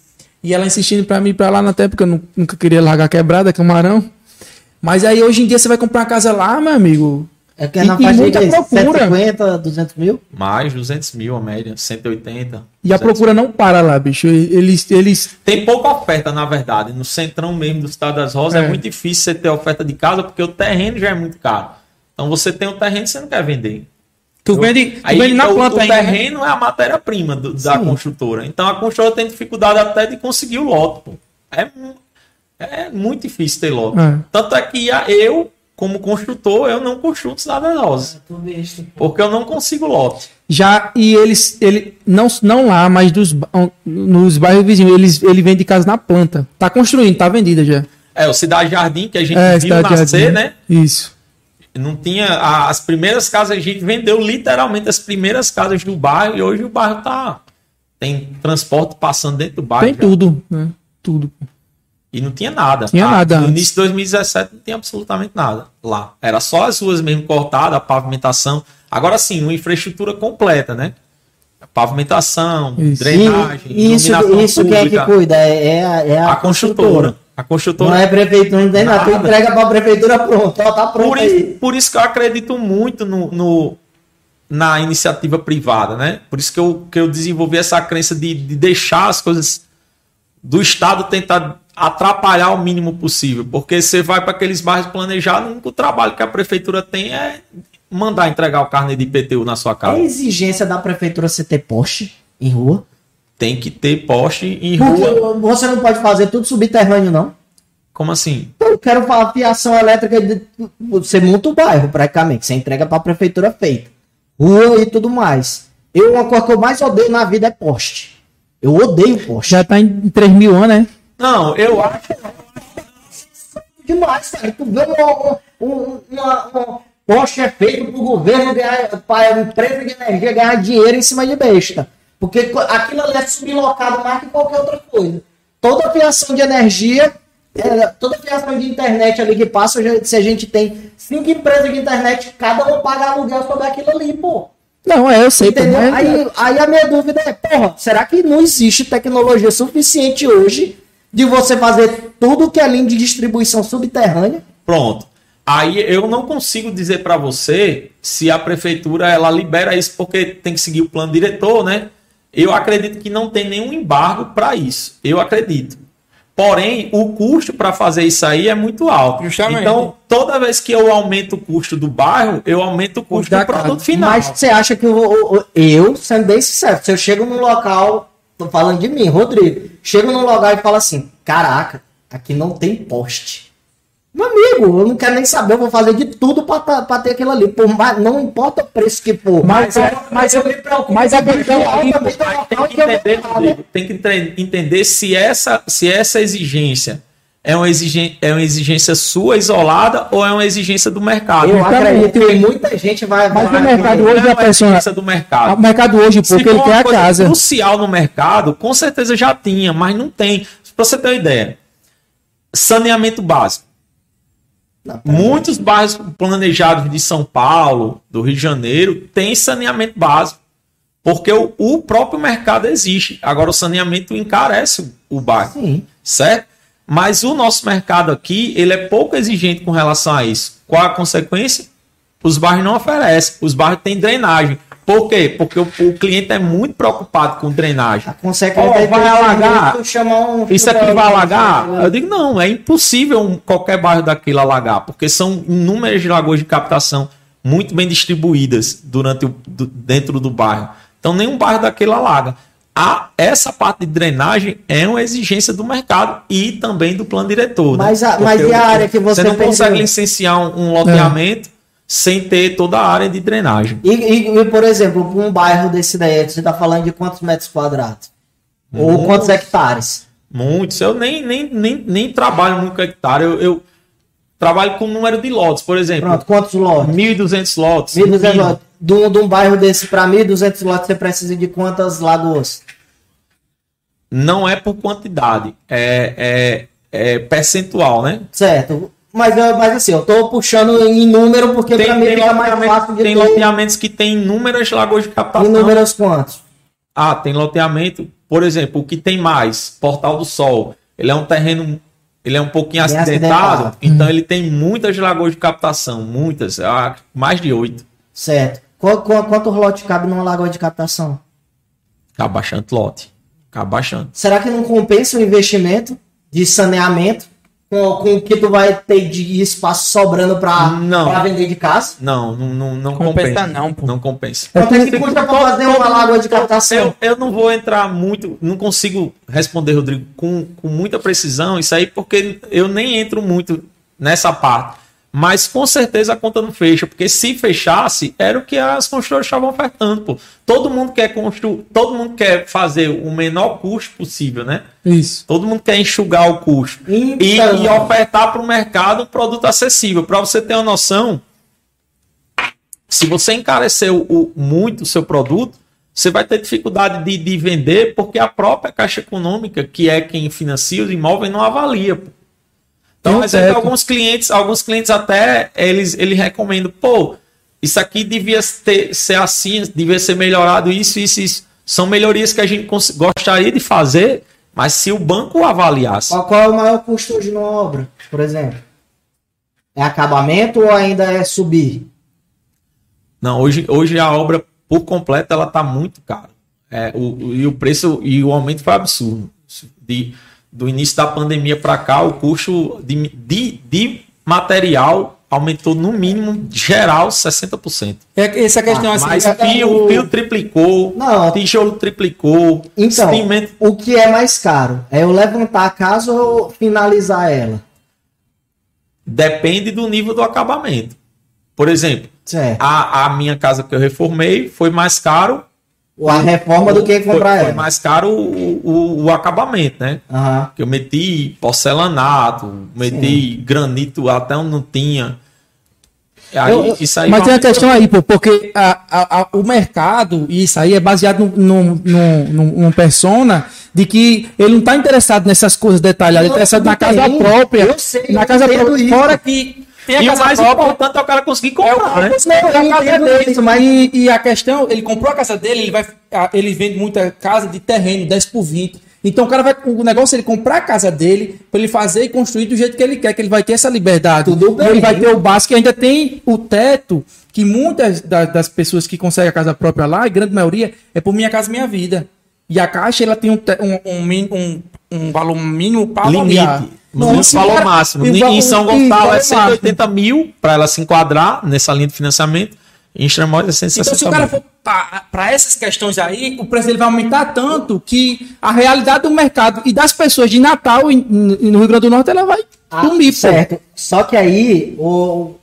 E ela insistindo pra mim ir pra lá na época, eu nu- nunca queria largar quebrada, camarão. Mas aí hoje em dia você vai comprar uma casa lá, meu amigo. É que é na e faixa muita de procura. 150, 200 mil. Mais 200 mil a média, 180. E a 200. procura não para lá, bicho. Eles, eles Tem pouca oferta, na verdade. No centrão mesmo do Estado das Rosas é. É. muito difícil você ter oferta de casa porque o terreno já é muito caro. Então você tem o terreno e você não quer vender. Tu vende, tu Aí vende na o, planta o ainda. né? terreno é a matéria-prima da Sim. construtora. Então a construtora tem dificuldade até de conseguir o lote. Pô. É, é muito difícil ter lote. É. Tanto é que a- eu, como construtor, eu não construo Cidade das Rosas. Porque eu não consigo lote. Já, e eles, ele, não, não lá, mas dos, nos bairros vizinhos, eles, ele vende casa na planta. Tá construindo, tá vendida já. É, o Cidade Jardim, que a gente É, viu Cidade nascer, Jardim. né? Isso. Não tinha. a- as primeiras casas, a gente vendeu literalmente as primeiras casas do bairro e hoje o bairro tá. Tem transporte passando dentro do bairro. Tem já. tudo, né? Tudo. E não tinha nada. Tinha Ah, nada No início de 2017 não tinha absolutamente nada lá. Era só as ruas mesmo cortadas, a pavimentação. Agora sim, uma infraestrutura completa, né? Pavimentação, Isso. drenagem, E isso, iluminação isso quem é que cuida? É, é a, é a A construtora. A construtora. Não é prefeitura, não tem nada. Tu Nada. entrega pra prefeitura pronto. Ó, tá pronto Por, aí. por isso que eu acredito muito no, no- na iniciativa privada, né? Por isso que eu, que eu desenvolvi essa crença de, de deixar as coisas do Estado tentar atrapalhar o mínimo possível. Porque você vai para aqueles bairros planejados, o único trabalho que a prefeitura tem é mandar entregar o carne de IPTU na sua É casa. exigência da prefeitura você ter poste em rua? Tem que ter poste em Porque rua. você não pode fazer tudo subterrâneo, não. Como assim? Eu quero falar fiação elétrica. De, você monta o bairro, praticamente. Você entrega pra prefeitura feita. Rua e tudo mais. Eu, uma coisa que eu mais odeio na vida é poste. Eu odeio poste. Já tá em 3 mil anos, né? Não, eu acho demais, cara. Tu vê um, um, uma, um poste é feito pro governo ganhar, para empresa de energia ganhar dinheiro em cima de besta. Porque aquilo ali é sublocado mais que qualquer outra coisa. Toda fiação de energia, é, toda fiação de internet ali que passa, se a gente tem cinco empresas de internet, cada uma paga aluguel sobre aquilo ali, pô. Não, é, eu sei. Entendeu? mas- Aí, aí a minha dúvida é, porra, será que não existe tecnologia suficiente hoje de você fazer tudo que é linha de distribuição subterrânea? Pronto. Aí eu não consigo dizer para você se a prefeitura ela libera isso porque tem que seguir o plano diretor, né? Eu acredito que não tem nenhum embargo para isso. Eu acredito. Porém, o custo para fazer isso aí é muito alto. Justamente. Então, toda vez que eu aumento o custo do bairro, eu aumento o custo da do produto casa. final. Mas você acha que o- eu, sendo bem sincero, se eu chego num local, tô falando de mim, Rodrigo, chego num lugar e falo assim, caraca, aqui não tem poste. Meu amigo, eu não quero nem saber, eu vou fazer de tudo pra, tá- pra ter aquilo ali. Por mais, não importa o preço que for. Mas é- mas eu me preocupo mas a questão aí, Mas tem que entender, né? Rodrigo, tem que entender se essa, se essa exigência é uma, exigência, é uma exigência sua isolada ou é uma exigência do mercado. Eu acredito que muita gente vai. Mas vai o mercado hoje é a uma pessoa. exigência do mercado. O mercado hoje, porque ele quer uma a coisa casa. crucial no mercado, com certeza já tinha, mas não tem. Pra você ter uma ideia, saneamento básico. Não, Muitos bairros planejados de São Paulo, do Rio de Janeiro, têm saneamento básico. Porque o, o próprio mercado existe. Agora, o saneamento encarece o, o bairro. Sim. Certo? Mas o nosso mercado aqui, ele é pouco exigente com relação a isso. Qual a consequência? Os bairros não oferecem. Os bairros têm drenagem. Por quê? Porque o, o cliente é muito preocupado com drenagem. A consequência é vai alagar? um Isso aqui vai alagar? Eu digo, não, é impossível um- qualquer bairro daquilo alagar, porque são inúmeras lagoas de captação muito bem distribuídas durante o, do- dentro do bairro. Então, nenhum bairro daquele alaga. A, essa parte de drenagem é uma exigência do mercado e também do plano diretor. né? Mas a- Porque mas e a área que você não perdeu? consegue licenciar um, um loteamento sem ter toda a área de drenagem. E, e- e, por exemplo, para um bairro desse daí, você está falando de quantos metros quadrados? Ou Muito. quantos hectares? Muitos. Eu nem, nem, nem, nem trabalho muito com hectare. Eu, eu trabalho com número de lotes. Por exemplo, Pronto, quantos lotes? 1.200 lotes. 1.200 mínimo. lotes. De um, de um bairro desse para 1.200 lotes, você precisa de quantas lagoas? Não é por quantidade, é, é, é percentual, né? Certo. Mas, mas assim, eu tô puxando em número porque para mim fica mais fácil de tem loteamentos que tem inúmeras lagoas de captação. em números quantos? Ah, tem loteamento por exemplo, o que tem mais, Portal do Sol, ele é um terreno, ele é um pouquinho Bem acidentado, acidentado. então ele tem muitas lagoas de captação, muitas, ah, mais de oito. Certo. Qual, qual, quantos lotes cabe numa lagoa de captação? Cabe bastante lote. Cabe bastante. Será que não compensa o investimento de saneamento com, com o que tu vai ter de espaço sobrando pra, Não. pra vender de casa? Não, não, não, não Compensa compensa. não, pô. Não compensa. Quanto é que custa pra fazer uma lagoa de captação? Eu, eu não vou entrar muito, não consigo responder, Rodrigo, com, com muita precisão, isso aí, porque eu nem entro muito nessa parte. Mas com certeza a conta não fecha, porque se fechasse, era o que as construtoras estavam ofertando, pô. Todo mundo quer construir, todo mundo quer fazer o menor custo possível, né? Isso. Todo mundo quer enxugar o custo e, Então. e ofertar para o mercado um produto acessível. Para você ter uma noção, se você encarecer o, o- muito o seu produto, você vai ter dificuldade de, de vender porque a própria Caixa Econômica, que é quem financia os imóveis, não avalia. pô. Então, um teto. alguns clientes, alguns clientes até eles, eles recomendam, pô, isso aqui devia ter, ser assim, devia ser melhorado isso, isso, isso. São melhorias que a gente gostaria de fazer, mas se o banco avaliasse. Qual, qual é o maior custo hoje numa obra, por exemplo? É acabamento ou ainda é subir? Não, hoje, hoje a obra por completo ela tá muito cara. É, o, o- e o preço e o aumento foi absurdo. De, do início da pandemia para cá, o custo de, de, de material aumentou no mínimo geral 60%. É, essa questão Ah, assim. Mas é- fio, fio triplicou, Não. tijolo triplicou, Então, cimento o que é mais caro? É eu levantar a casa ou finalizar ela? depende do nível do acabamento. Por exemplo, Certo. a, a minha casa que eu reformei foi mais caro A reforma do que foi, comprar foi ela. mais caro o, o, o acabamento, né? Aham. Que eu meti porcelanato, meti granito até onde não tinha. Aí, Eu- eu- isso aí Mas tem uma questão aí, pô, porque a- a- a- o mercado, e isso aí é baseado num, num, num, persona de que ele não tá interessado nessas coisas detalhadas, ele tá interessado na casa própria. Eu sei, na eu casa própria. isso. Fora que tem a E o casa mais própria. importante é o cara conseguir É o comprar, né? não, é a casa dele, isso, mas e, e a questão, ele comprou a casa dele, ele vai ele vende muita casa de terreno, 10 por 20. Então o cara vai o negócio é ele comprar a casa dele para ele fazer e construir do jeito que ele quer, que ele vai ter essa liberdade. Tudo bem. Ele vai ter o básico e ainda tem o teto que muitas da- das pessoas que conseguem a casa própria lá, a grande maioria é por minha casa minha vida. E a caixa ela tem um um, um, um, um valor mínimo para avaliar. Limite. Não Não, falou cara, máximo. va- Em São Gonçalo valor é 180 mil para ela se enquadrar nessa linha de financiamento. Em Extremóis é 160 Então, se o cara mil. for para essas questões aí, o preço dele vai aumentar tanto que a realidade do mercado e das pessoas de Natal e, no Rio Grande do Norte ela vai Ah, sumir, pô. certo. Só que aí, o,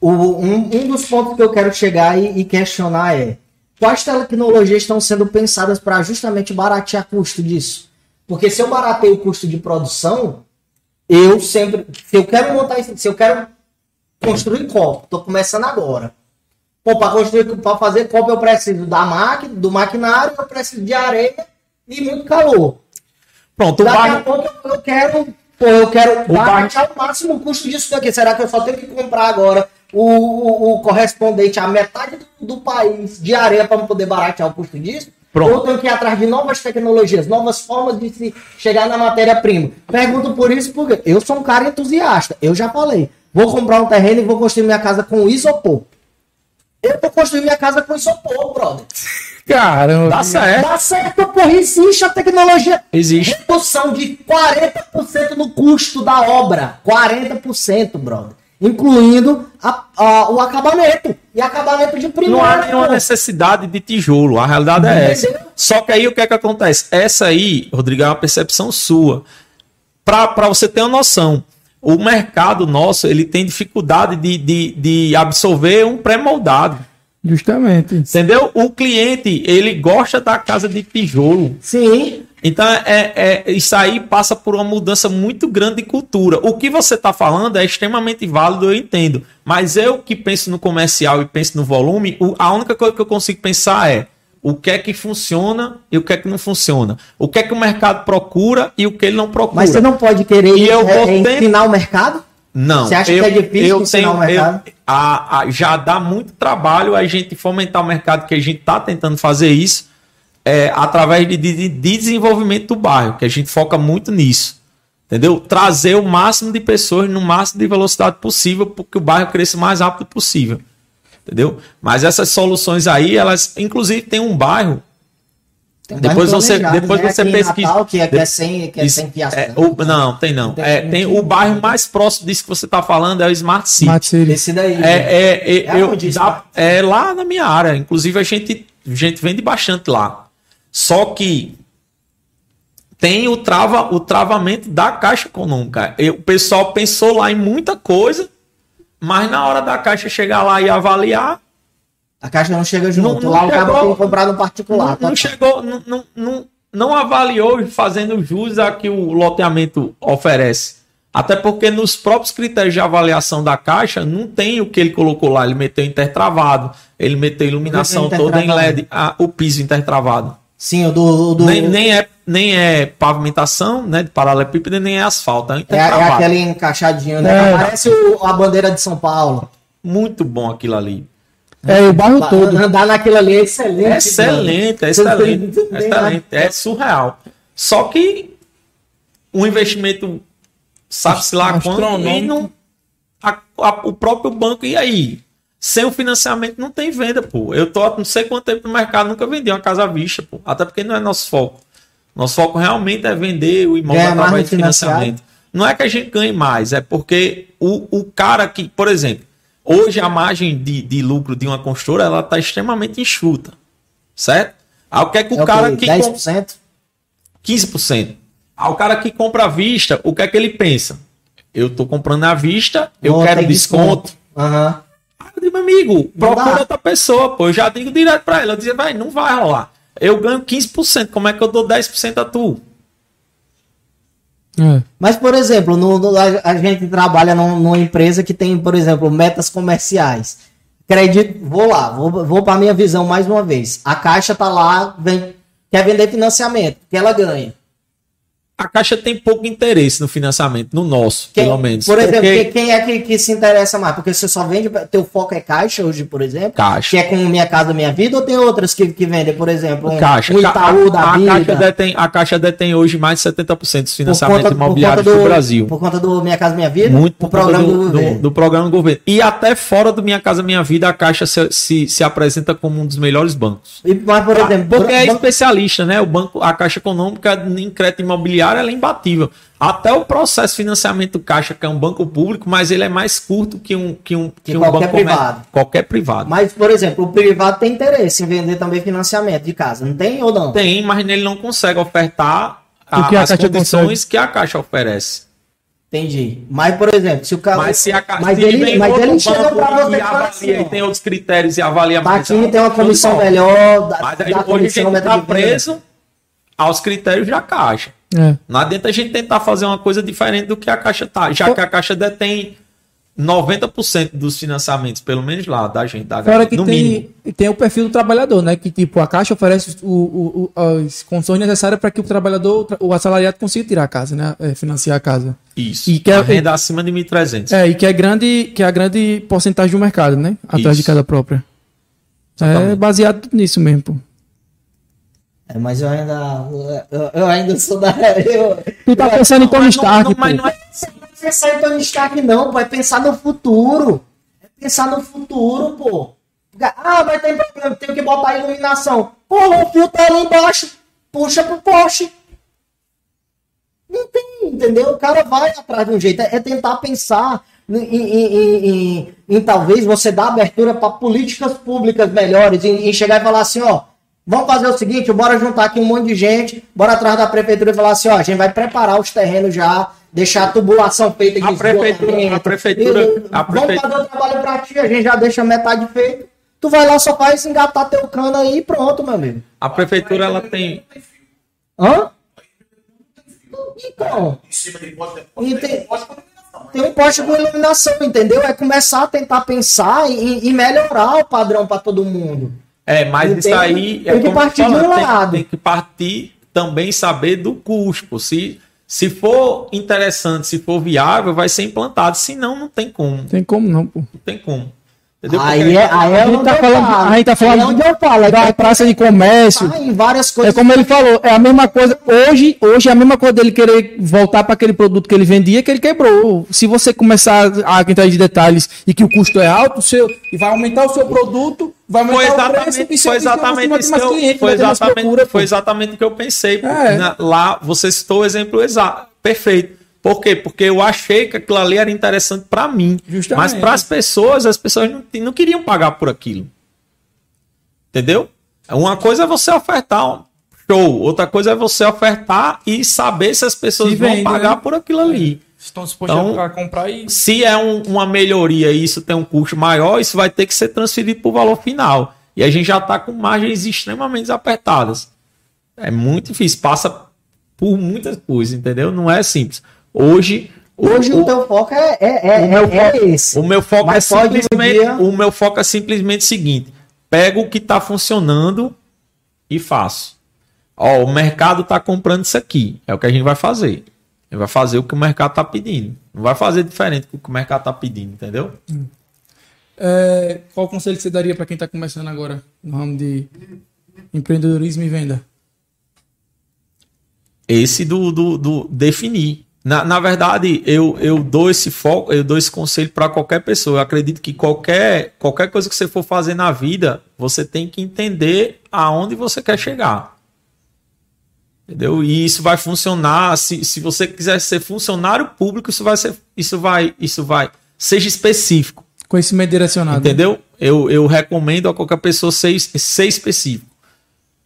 o- um, um dos pontos que eu quero chegar e, e questionar é quais tecnologias estão sendo pensadas para justamente baratear custo disso? Porque se eu barateio o custo de produção, eu sempre. Se eu quero montar isso, se eu quero construir copo, estou começando agora. Pô, para construir, para fazer copo eu preciso da máquina, do maquinário, eu preciso de areia e muito calor. Pronto, Daqui a bairro, pouco eu- quero, pô, eu quero baratear o máximo o custo disso daqui. Será que eu só tenho que comprar agora o, o, correspondente à metade do, do país de areia para poder baratear o custo disso? Pronto. Ou tenho que ir atrás de novas tecnologias, novas formas de se chegar na matéria-prima? Pergunto por isso porque eu sou um cara entusiasta. Eu já falei. Vou comprar um terreno e vou construir minha casa com isopor. Eu vou construir minha casa com isopor, brother. Caramba. Dá certo. Dá certo, porra. Existe a tecnologia. Existe. Redução de 40% no custo da obra. 40%, brother. Incluindo a- a- o acabamento. E acabamento de primeira. Não há nenhuma pô. necessidade de tijolo, a realidade é essa. Só que aí o que é que acontece? Essa aí, Rodrigo, é uma percepção sua. Para você ter uma noção, o mercado nosso ele tem dificuldade de, de, de absorver um pré-moldado. Justamente. Entendeu? O cliente, ele gosta da casa de tijolo. Sim. Então, é, é, isso aí passa por uma mudança muito grande de cultura. O que você está falando é extremamente válido, eu entendo. Mas eu que penso no comercial e penso no volume, a única coisa que eu consigo pensar é o que é que funciona e o que é que não funciona. O que é que o mercado procura e o que ele não procura. Mas você não pode querer E eu vou ensinar o mercado? Não. Você acha que é difícil ensinar o mercado? eu- a- a- já dá muito trabalho a gente fomentar o mercado, que a gente está tentando fazer isso. É, através de, de, de desenvolvimento do bairro, que a gente foca muito nisso. Entendeu? Trazer o máximo de pessoas no máximo de velocidade possível, porque o bairro cresça o mais rápido possível. Entendeu? Mas essas soluções aí, elas, inclusive, tem um bairro. Tem um depois bairro você, depois né? você Aqui pesquisa. Natal, que é, que é sem, que é isso- sem fiação. é, o- não, tem não. Tem- É, tem tem- o bairro mais próximo disso que você está falando é o Smart City. Smart City. Esse daí. É, é, é, É eu, dá- é lá na minha área. Inclusive, a gente, a gente vende bastante lá. Só que tem o, trava, o travamento da Caixa Econômica. E o pessoal pensou lá em muita coisa, mas na hora da Caixa chegar lá e avaliar, A caixa não chega junto. não lá o cara chegou- tem comprar no particular. não, tá? não chegou, não, não, não, não avaliou fazendo jus a que o loteamento oferece. Até porque nos próprios critérios de avaliação da Caixa não tem o que ele colocou lá. Ele meteu intertravado, ele meteu iluminação toda em? LED, ah, o piso intertravado. Sim, o do. o do Nem, nem, é, nem é pavimentação, né, de paralelepípedo, nem é asfalto, é é, é intertravado. aquele encaixadinho, né? É. Parece o- a bandeira de São Paulo. Muito bom aquilo ali. É, o bairro Ba- todo. Andar naquilo ali é excelente. Excelente, é não tem- excelente, é excelente, é surreal. Só que um investimento, sabe-se lá quanto, e não, a- a- o próprio banco, e aí? Sem o financiamento não tem venda, pô. Eu tô há não sei quanto tempo no mercado, nunca vendi uma casa à vista, pô. Até porque não é nosso foco. Nosso foco realmente é vender o imóvel através de financiamento. Não é que a gente ganhe mais, é porque o, o cara que, por exemplo, hoje a margem de, de lucro de uma construtora ela está extremamente enxuta. Certo? Aí o que é que o É cara que. com- 10%? 15%. Aí o cara que compra à vista, o que é que ele pensa? Eu tô comprando à vista, eu quero ter desconto. Aham. Digo, meu amigo, procura outra pessoa, pô. Eu já digo direto pra ele. Eu dizia, vai, não vai rolar. Eu ganho 15%, como é que eu dou 10% a tu? É. Mas, por exemplo, no, no- a, a gente trabalha num- numa empresa que tem, por exemplo, metas comerciais. Acredito, vou lá, vou, vou para minha visão mais uma vez. A Caixa tá lá, vem, quer vender financiamento, que ela ganha. A Caixa tem pouco interesse no financiamento, no nosso, Quem- pelo menos. Por exemplo, porque- quem, é que, que se interessa mais? Porque você só vende, teu foco é Caixa hoje, por exemplo? Caixa. Que é com Minha Casa Minha Vida ou tem outras que, que vendem, por exemplo, um, Caixa. um Itaú a, da a, vida? Caixa detém, a Caixa detém hoje mais de 70% dos financiamentos conta, imobiliários conta do, Brasil. Por conta do Minha Casa Minha Vida? Muito por programa do, do, do, do programa do governo. E até fora do Minha Casa Minha Vida, a Caixa se, se, se apresenta como um dos melhores bancos. E, mas, por exemplo, Porque é especialista, né? O banco, a Caixa Econômica em crédito imobiliário ela é imbatível. Até o processo de financiamento Caixa, que é um banco público, mas ele é mais curto que um, que um, Que um qualquer banco privado. Qualquer privado. Mas, por exemplo, o privado tem interesse em vender também financiamento de casa, não tem ou não? Tem, mas ele não consegue ofertar que a as condições que a Caixa oferece. Entendi. Mas, por exemplo, se o cara. Mas se a mas se ele, mas ele chega pra você e avalia assim, e tem outros critérios e avalia mais. Daqui tem uma comissão bom. melhor. Da, Mas aí da hoje a meta está preso aos critérios da Caixa. É. Não adianta a gente tentar fazer uma coisa diferente do que a Caixa tá, já que a Caixa detém 90% dos financiamentos, pelo menos lá, da gente, da Fora que no tem, mínimo. tem o perfil do trabalhador, né? Que tipo, a Caixa oferece o, o- o- as condições necessárias para que o trabalhador, o assalariado consiga tirar a casa, né? É, financiar a casa. Isso. E que é- a renda acima de 1.300. É, e que é grande, que é a grande porcentagem do mercado, né? Atrás de Isso. casa própria. É Exatamente. baseado tudo nisso mesmo, pô. É, mas eu ainda. Eu, eu ainda sou da. Eu, Tu tá pensando em Tony Mas não- Stark, não- mas não é não é pensar em Tony Stark, não, pô. É pensar no futuro. É pensar no futuro, pô. Ah, mas tem problema, tem que botar a iluminação. Porra, o fio tá ali embaixo. Puxa pro poste. Não tem, entendeu? O cara vai atrás de um jeito. É, é tentar pensar em, em- em- em- talvez você dar abertura para políticas públicas melhores, em, em chegar e falar assim, ó, vamos fazer o seguinte, bora juntar aqui um monte de gente, bora atrás da prefeitura e falar assim, ó, a gente vai preparar os terrenos já, deixar a tubulação feita de A prefeitura- a prefeitura- E- a Vamos prefe- fazer o trabalho pra ti, a gente já deixa metade feito. Tu vai lá, só faz engatar teu cano aí e pronto, meu amigo. A prefeitura ela tem. Hã? Então, Em cima de poste, tem, um poste com iluminação, entendeu? É começar a tentar pensar e, e melhorar o padrão pra todo mundo. É, mas Entende? isso aí. é Tem que como partir fala, de um tem- lado. Tem que partir também saber do custo. Se, se for interessante, se for viável, vai ser implantado. Se não, não tem como. Tem como não, pô. Não tem como. Entendeu? Aí Porque- é, aí é A gente tá falando- falo. a gente tá falando Aí é onde eu falo. É da que praça de comércio. tá em várias É coisas. como ele falou, é a mesma coisa. Hoje, hoje é a mesma coisa dele querer voltar para aquele produto que ele vendia que ele quebrou. Se você começar a entrar de detalhes e que o custo é alto, o seu, e vai aumentar o seu produto, vai aumentar Foi o preço exatamente, e seu- foi exatamente isso que eu, cliente, foi exatamente, procura, foi exatamente o que eu pensei. É. Na- lá, você citou o exemplo exato, perfeito. Por quê? Porque eu achei que aquilo ali era interessante para mim. Justamente. Mas para as pessoas, as pessoas não, não queriam pagar por aquilo. Entendeu? Uma coisa é você ofertar um show, outra coisa é você ofertar e saber se as pessoas Se vão pagar né? por aquilo ali. Estão dispostos Então- a comprar e. Se é um- uma melhoria e isso tem um custo maior, isso vai ter que ser transferido para o valor final. E a gente já está com margens extremamente apertadas. É muito difícil, passa por muitas coisas, entendeu? Não é simples. Hoje, Hoje o, teu foco é, é, é, o meu é foco- esse. o meu foco Mas é simplesmente, dia- o meu foco é simplesmente o seguinte: pego o que está funcionando e faço. Ó, o mercado está comprando isso aqui, é o que a gente vai fazer. Ele vai fazer o que o mercado está pedindo. Não vai fazer diferente do que o mercado está pedindo, entendeu? É, qual conselho que você daria para quem está começando agora no ramo de empreendedorismo e venda? esse do, do, do definir. Na, na verdade, eu, eu dou esse foco, eu dou esse conselho para qualquer pessoa. Eu acredito que qualquer, qualquer coisa que você for fazer na vida, você tem que entender aonde você quer chegar. Entendeu? E isso vai funcionar. Se, se você quiser ser funcionário público, isso vai ser. Isso vai. Isso vai. Seja específico. Conhecimento direcionado. Entendeu? Eu, eu recomendo a qualquer pessoa ser, ser específico.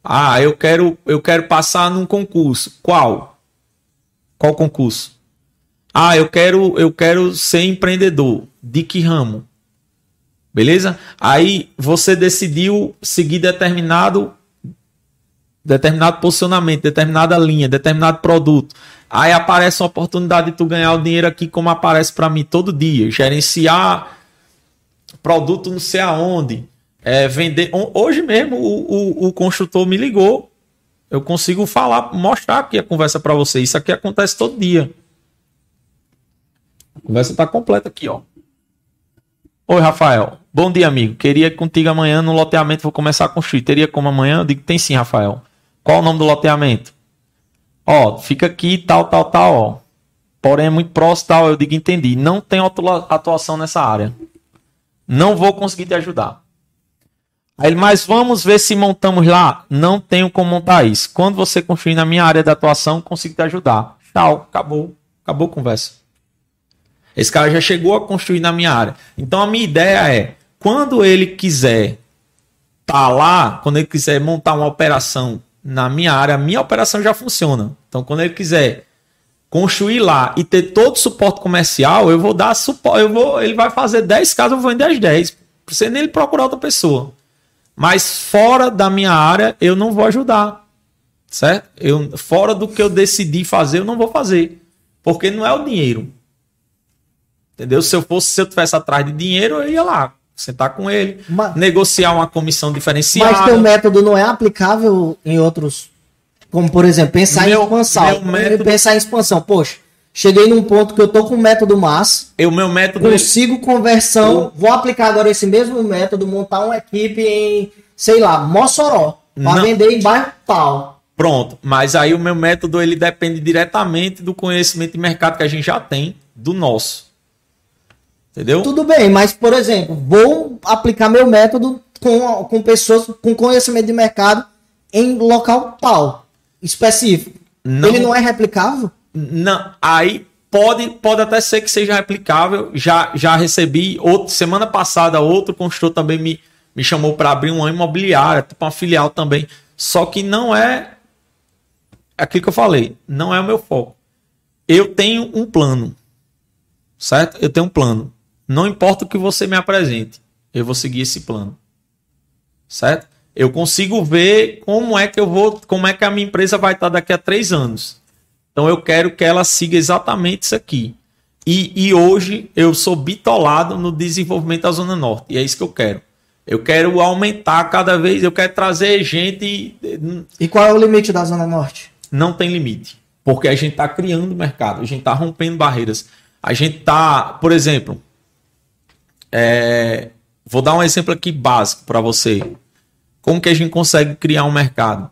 Ah, eu quero, eu quero passar num concurso. Qual? Qual concurso? Ah, eu quero, eu quero ser empreendedor. De que ramo? Beleza? Aí você decidiu seguir determinado determinado posicionamento, determinada linha, determinado produto. Aí aparece uma oportunidade de tu ganhar o dinheiro aqui como aparece para mim todo dia, gerenciar produto não sei aonde, é, vender. Hoje mesmo o, o, o construtor me ligou. Eu consigo falar, mostrar aqui a conversa para você. Isso aqui acontece todo dia. A conversa tá completa aqui, ó. Oi, Rafael. Bom dia, amigo. Queria ir contigo amanhã no loteamento. Vou começar a construir. Teria como amanhã? Eu digo, tem sim, Rafael. Qual o nome do loteamento? Ó, fica aqui, tal, tal, tal, ó. Porém, é muito próximo, tal. Eu digo, entendi. Não tem atua- atuação nessa área. Não vou conseguir te ajudar. Aí ele, mas vamos ver se montamos lá. Não tenho como montar isso. Quando você construir na minha área de atuação, consigo te ajudar. Tchau, acabou. Acabou a conversa. Esse cara já chegou a construir na minha área. Então a minha ideia é, quando ele quiser tá lá, quando ele quiser montar uma operação na minha área, a minha operação já funciona. Então quando ele quiser construir lá e ter todo o suporte comercial, eu vou dar suporte, eu vou, ele vai fazer 10 casas, eu vou vender as 10. Não precisa nem ele procurar outra pessoa. Mas fora da minha área, eu não vou ajudar. Certo? Eu, fora do que eu decidi fazer, eu não vou fazer. Porque não é o dinheiro. Entendeu? Se eu fosse, se eu tivesse atrás de dinheiro, eu ia lá, sentar com ele, Mas- negociar uma comissão diferenciada. Mas teu método não é aplicável em outros. Como, por exemplo, pensar Meu- em expansão. método- Pensar em expansão. Poxa, cheguei num ponto que eu tô com o método massa, O meu método. ele- consigo conversão, vou aplicar agora esse mesmo método, montar uma equipe em, sei lá, Mossoró, para Não. vender em bairro tal. Pronto, mas aí o meu método ele depende diretamente do conhecimento de mercado que a gente já tem, do nosso. Entendeu? Tudo bem, mas, por exemplo, vou aplicar meu método com, com pessoas com conhecimento de mercado em local tal, específico. Não. Ele não é replicável? Não, aí pode, pode até ser que seja replicável. Já, já recebi outro semana passada outro construtor também me, me chamou para abrir uma imobiliária, tipo uma filial também. Só que não é aquilo que eu falei, não é o meu foco. Eu tenho um plano, certo? Eu tenho um plano. Não importa o que você me apresente, eu vou seguir esse plano, certo? Eu consigo ver como é que eu vou, como é que a minha empresa vai estar daqui a três anos. Então eu quero que ela siga exatamente isso aqui. E, e hoje eu sou bitolado no desenvolvimento da Zona Norte. E é isso que eu quero. Eu quero aumentar cada vez, eu quero trazer gente. E qual é o limite da Zona Norte? Não tem limite. Porque a gente está criando mercado, a gente está rompendo barreiras. A gente está, por exemplo, é, Vou dar um exemplo aqui básico para você. Como que a gente consegue criar um mercado?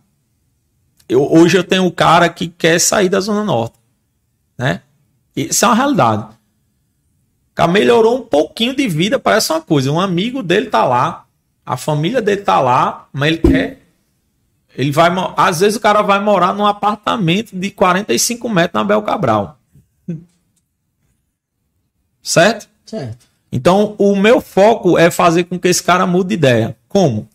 Eu, hoje eu tenho um cara que quer sair da Zona Norte. Né? Isso é uma realidade. O cara melhorou um pouquinho de vida, parece uma coisa. Um amigo dele tá lá, a família dele tá lá, mas ele quer. Ele vai. Às vezes o cara vai morar num apartamento de 45 metros na Bel Cabral. Certo? Certo. Então, o meu foco é fazer com que esse cara mude de ideia. Como?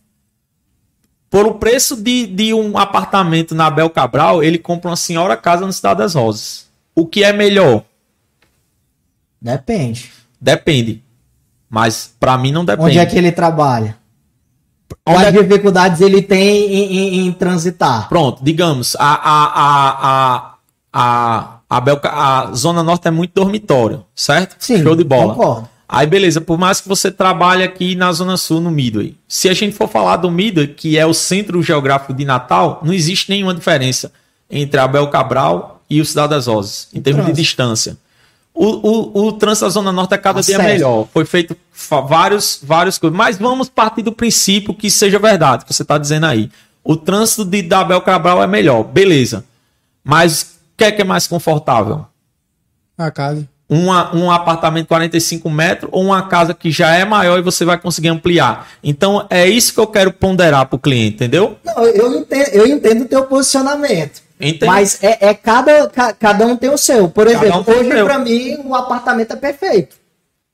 Por o preço de, de um apartamento na Bel Cabral, ele compra uma senhora casa no Cidade das Rosas. O que é melhor? Depende. Depende. Mas para mim não depende. Onde é que ele trabalha? Onde Quais é- dificuldades ele tem em, em- em transitar? Pronto, digamos, a, a, a, a, a, a, Belca- a Zona Norte é muito dormitório, certo? Sim, Show de bola. concordo. Aí, beleza, por mais que você trabalhe aqui na Zona Sul, no Midway. Se a gente for falar do Midway, que é o centro geográfico de Natal, não existe nenhuma diferença entre a Bel Cabral e o Cidade das Rosas, em termos de distância. O, o, o trânsito da Zona Norte é cada dia Acesso. melhor. Foi feito vários, vários coisas. Mas vamos partir do princípio que seja verdade, que você está dizendo aí. O trânsito de da Bel Cabral é melhor, beleza. Mas o que é que é mais confortável? A casa. Uma, um apartamento de 45 metros ou uma casa que já é maior e você vai conseguir ampliar. Então é isso que eu quero ponderar para o cliente, entendeu? Não, eu entendo, eu entendo o teu posicionamento. Entende? Mas é, é cada, ca- cada um tem o seu. Por exemplo, um hoje pra mim o apartamento é perfeito.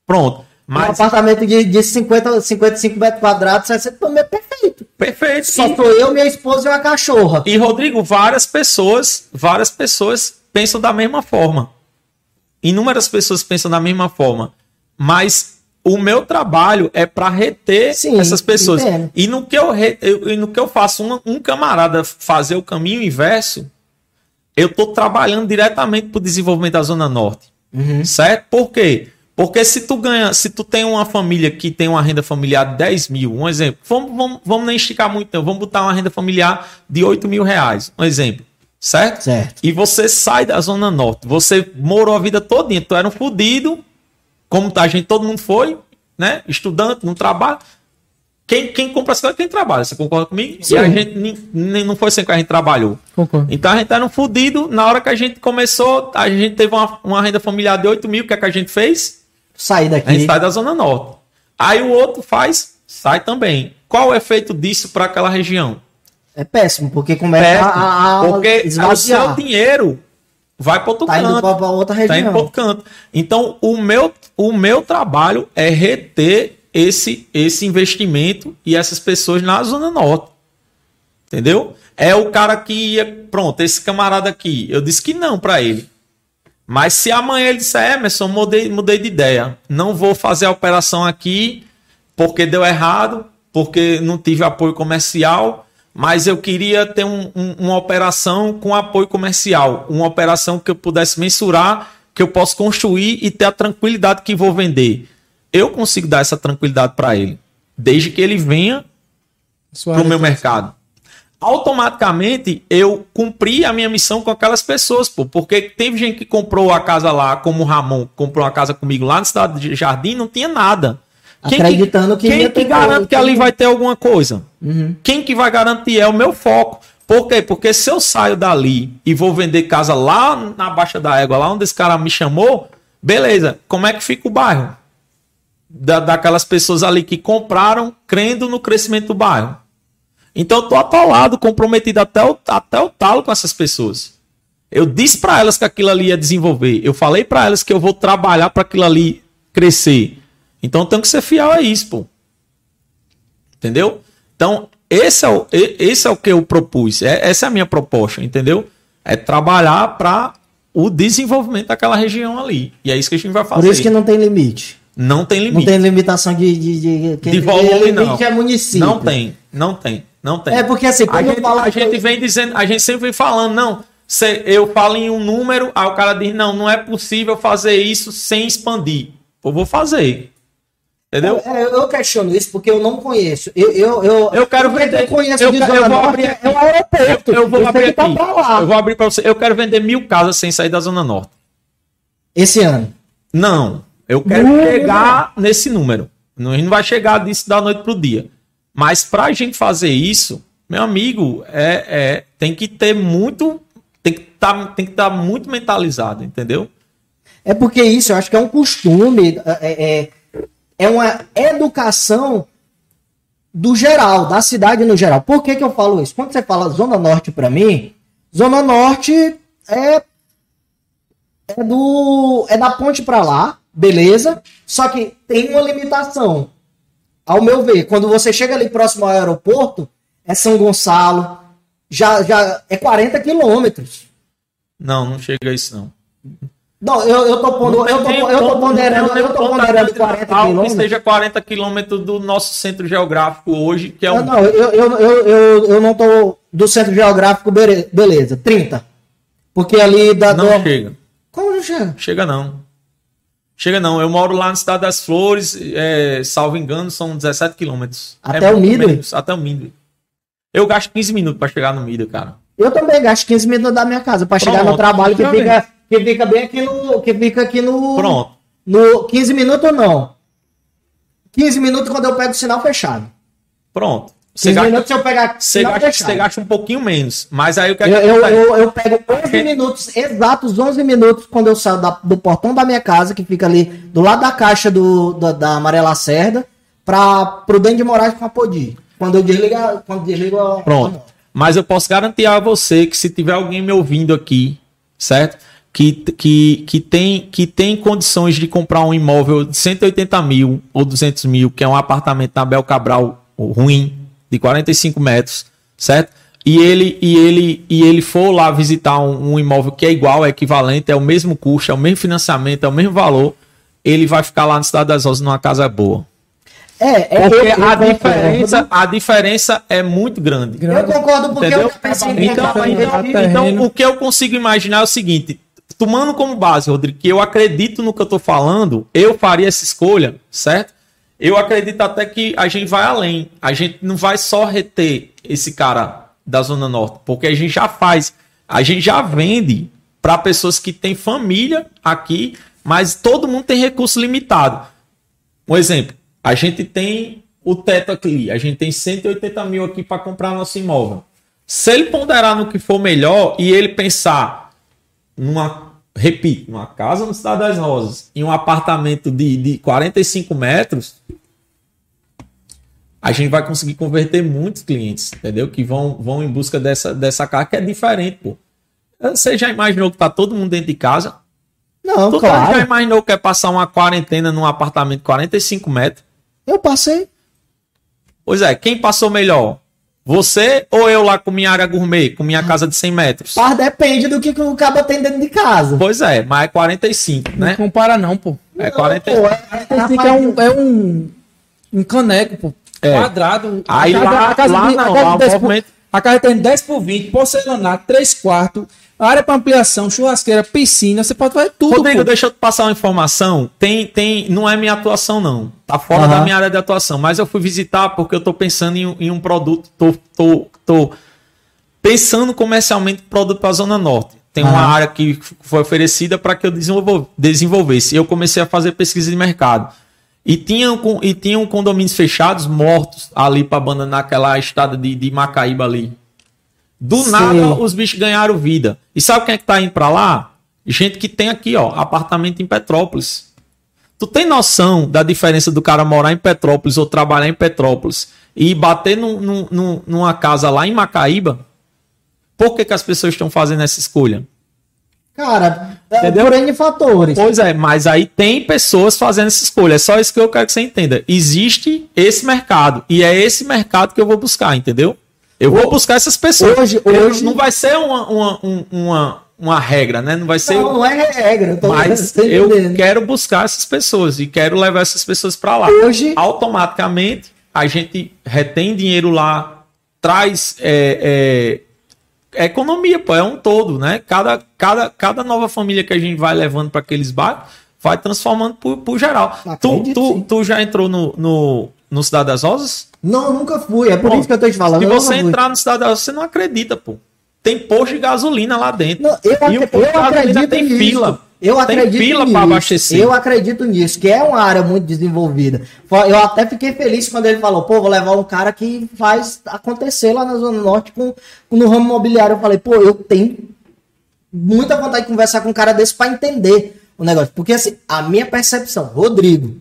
Pronto. Um Mas apartamento de, de 50, 55 metros quadrados, 60 pra mim é perfeito. perfeito. Só E, sou eu, minha esposa e uma cachorra. e, Rodrigo, várias pessoas, várias pessoas pensam da mesma forma. Inúmeras pessoas pensam da mesma forma. Mas o meu trabalho é para reter Sim, essas pessoas. entendo. E no que eu, re- eu- e no que eu faço um, um camarada fazer o caminho inverso, eu estou trabalhando diretamente para o desenvolvimento da Zona Norte. Certo? Por quê? Porque se tu ganha, se tu tem uma família que tem uma renda familiar de 10 mil, um exemplo, vamos, vamos, vamos nem esticar muito, não, vamos botar uma renda familiar de 8 mil reais, um exemplo, certo? Certo. E você sai da Zona Norte, você morou a vida todinha, tu era um fudido, como a gente, todo mundo foi, né? Estudante, não trabalha. Quem, quem compra coisa é quem trabalha, você concorda comigo? E a gente nem, não foi sem que a gente trabalhou. Concordo. Então a gente era um fudido. Na hora que a gente começou, a gente teve uma, uma renda familiar de 8 mil. O que, é que a gente fez? Sair A gente daqui. sai da Zona Norte. Aí o outro faz, sai também. Qual o efeito disso para aquela região? É péssimo, porque começa Péssimo, a, a porque o seu dinheiro vai para outro Tá canto. pra, pra outra Tá indo região. para outro canto. Então, o meu, o meu trabalho é reter esse, esse investimento e essas pessoas na Zona Norte. Entendeu? É o cara que ia. Pronto, esse camarada aqui. Eu disse que não para ele. Mas se amanhã ele disser, Emerson, mudei, mudei de ideia. Não vou fazer a operação aqui porque deu errado, porque não tive apoio comercial, mas eu queria ter um- um- uma operação com apoio comercial, uma operação que eu pudesse mensurar, que eu possa construir e ter a tranquilidade que vou vender. Eu consigo dar essa tranquilidade para ele, desde que ele venha para o meu mercado. Automaticamente eu cumpri a minha missão com aquelas pessoas, pô, porque teve gente que comprou a casa lá, como o Ramon comprou uma casa comigo lá na cidade de Jardim, não tinha nada. Acreditando que quem ia que garante que ali que- vai ter alguma coisa? Uhum. Quem que vai garantir é o meu foco. Por quê? Porque se eu saio dali e vou vender casa lá na Baixa da Égua, lá onde esse cara me chamou, beleza, como é que fica o bairro? Da, daquelas pessoas ali que compraram crendo no crescimento do bairro. Então eu tô atolado, comprometido até o, até o talo com essas pessoas. Eu disse para elas que aquilo ali ia desenvolver. Eu falei para elas que eu vou trabalhar para aquilo ali crescer. Então tenho que ser fiel a isso, pô. Entendeu? Então, esse é o, esse é o que eu propus. É, essa é a minha proposta, entendeu? É trabalhar para o desenvolvimento daquela região ali. E é isso que a gente vai fazer. Por isso que não tem limite. não tem Não limite. tem limitação de, de, de, de volume, não. é município. Não tem, não tem, não tem. É porque assim, A quando eu gente, a gente vem dizendo, a gente sempre vem falando, não. cê- eu falo em um número, aí o cara diz, não, não é possível fazer isso sem expandir. Eu vou fazer. Entendeu? É, eu questiono isso porque eu não conheço. Eu, eu, eu, Eu quero vender- Eu conheço eu de Zona eu vou abrir- é aeroporto. Eu vou abrir tá aqui. Eu vou para você. Eu quero vender mil casas sem sair da Zona Norte. Esse ano. Não. Eu quero Não, chegar nesse número. Não, a gente não vai chegar disso da noite pro dia. Mas pra gente fazer isso, meu amigo, é, é tem que ter muito. Tem que tá, estar tá muito mentalizado, entendeu? É porque isso, eu acho que é um costume, é, é, é uma educação do geral, da cidade no geral. Por que, que eu falo isso? Quando você fala Zona Norte para mim, Zona Norte é, é, do, é da ponte para lá, beleza? Só que tem uma limitação. Ao meu ver, quando você chega ali próximo ao aeroporto, é São Gonçalo, já, já é 40 quilômetros. Não, não chega a isso não. Não, eu, eu tô pondo, eu tô, eu tô ponderando, eu tô ponderando 40 quilômetros. Que seja 40 quilômetros do nosso centro geográfico hoje, que é um... Não, não eu, eu, eu, eu, não tô do centro geográfico, beleza, 30. Porque ali da... Não chega. Como não chega? Chega não. Chega não, eu moro lá no Estado das Flores, é, salvo engano, são 17 quilômetros. Até é o Midway? Até o Midway. Eu gasto 15 minutos para chegar no Midway, cara. Eu também gasto 15 minutos da minha casa para chegar no trabalho que fica que fica bem aqui no. Que fica aqui no. Pronto. No 15 minutos ou não? 15 minutos quando eu pego o sinal fechado. Pronto. Você 15 gasta, minutos se eu pegar você gasta, você gasta um pouquinho menos. Mas aí o que eu, eu, eu, eu, pego 11 minutos, exatos 11 minutos, quando eu saio da, do portão da minha casa, que fica ali do lado da caixa do, da, da Amarela Cerda, para pro Dente de Moraes com a Podi. Quando eu desligo, quando desligo a... Pronto. Mas eu posso garantir a você que se tiver alguém me ouvindo aqui, certo? Que, que, que, tem, que tem condições de comprar um imóvel de 180 mil ou 200 mil, que é um apartamento na Bel Cabral ruim, de 45 metros, certo? E ele, e ele, e ele for lá visitar um, um imóvel que é igual, é equivalente, é o mesmo custo, é o mesmo financiamento, é o mesmo valor, ele vai ficar lá na Cidade das Rosas numa casa boa. É, é porque eu, eu a, diferença, a diferença é muito grande. Eu concordo porque Entendeu? eu pensei então, então, então, o que eu consigo imaginar é o seguinte: tomando como base, Rodrigo, que eu acredito no que eu estou falando, eu faria essa escolha, certo? Eu acredito até que a gente vai além. A gente não vai só reter esse cara da Zona Norte, porque a gente já faz, a gente já vende para pessoas que têm família aqui, mas todo mundo tem recurso limitado. Um exemplo, a gente tem o teto aqui, a gente tem 180 mil aqui para comprar nosso imóvel. Se ele ponderar no que for melhor e ele pensar numa repito, uma casa no Cidade das Rosas e um apartamento de, de 45 metros, a gente vai conseguir converter muitos clientes, entendeu? Que vão, vão em busca dessa, dessa casa que é diferente, pô. Você já imaginou que tá todo mundo dentro de casa? Não, tu claro. já imaginou que é passar uma quarentena num apartamento de 45 metros? Eu passei. Pois é, quem passou melhor? Você ou eu lá com minha área gourmet, com minha casa de 100 metros? Mas depende do que, que o cabo tem dentro de casa. Pois é, mas é 45, né? Não compara não, pô. É não, 45. Pô, é, é, é, um, é um, um caneco, pô. É. Quadrado. Aí a, lá, a casa, lá, de, não, a casa, lá, 10 por, a casa tem 10 por 20, porcelanato, 3 quartos, área para ampliação, churrasqueira, piscina, você pode fazer tudo. Rodrigo, pô. deixa eu te passar uma informação. Tem, tem, não é minha atuação, não. Tá fora uhum. da minha área de atuação. Mas eu fui visitar porque eu tô pensando em, em um produto. Tô, tô, tô pensando comercialmente produto para a Zona Norte. Tem uhum. uma área que foi oferecida para que eu desenvolvesse. Eu comecei a fazer pesquisa de mercado. E tinham, e tinham condomínios fechados, mortos, ali para abandonar aquela estrada de, de Macaíba ali. Do Sim. nada, os bichos ganharam vida. E sabe quem é que tá indo pra lá? Gente que tem aqui, ó, apartamento em Petrópolis. Tu tem noção da diferença do cara morar em Petrópolis ou trabalhar em Petrópolis e bater num, num, numa casa lá em Macaíba? Por que, que as pessoas estão fazendo essa escolha? Cara, é Entendeu? por N fatores. Pois é, mas aí tem pessoas fazendo essa escolha. É só isso que eu quero que você entenda. Existe esse mercado. E é esse mercado que eu vou buscar, entendeu? Eu vou buscar essas pessoas. Hoje, hoje... Não vai ser uma, uma, uma, uma regra, né? Não vai ser. Não, não é regra. Mas eu quero buscar essas pessoas e quero levar essas pessoas para lá. Hoje. Automaticamente, a gente retém dinheiro lá, traz. É, é, economia, pô, é um todo, né? Cada, cada, cada nova família que a gente vai levando para aqueles bairros vai transformando por, por geral. Tu, tu, tu já entrou no, no, no Cidade das Rosas? Não, nunca fui. É por Bom, isso que eu tô te falando. Se você entrar no Cidade das Rosas, você não acredita, pô. Tem posto de gasolina lá dentro. Não, eu, e o posto eu de gasolina tem fila. Eu Tem acredito fila nisso. pra abastecer. Eu acredito nisso, que é uma área muito desenvolvida. Eu até fiquei feliz quando ele falou, pô, vou levar um cara que faz acontecer lá na Zona Norte com, no ramo imobiliário. Eu falei, pô, eu tenho muita vontade de conversar com um cara desse para entender o negócio. Porque assim, a minha percepção, Rodrigo,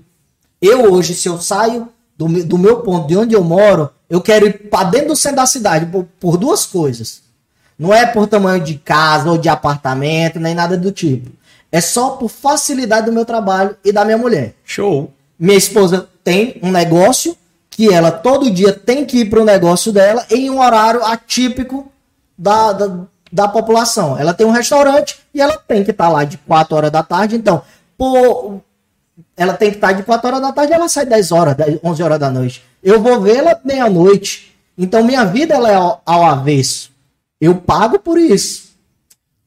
eu hoje, se eu saio do, do meu ponto, de onde eu moro, eu quero ir para dentro do centro da cidade por, por duas coisas. Não é por tamanho de casa ou de apartamento, nem nada do tipo. É só por facilidade do meu trabalho e da minha mulher. Show. Minha esposa tem um negócio que ela todo dia tem que ir para o negócio dela em um horário atípico da, da, da população. Ela tem um restaurante e ela tem que estar lá de 4 horas da tarde. Então, por, ela tem que estar de 4 horas da tarde ela sai 10 horas, 10, 11 horas da noite. Eu vou vê-la meia-noite. Então, minha vida ela é ao, ao avesso. Eu pago por isso.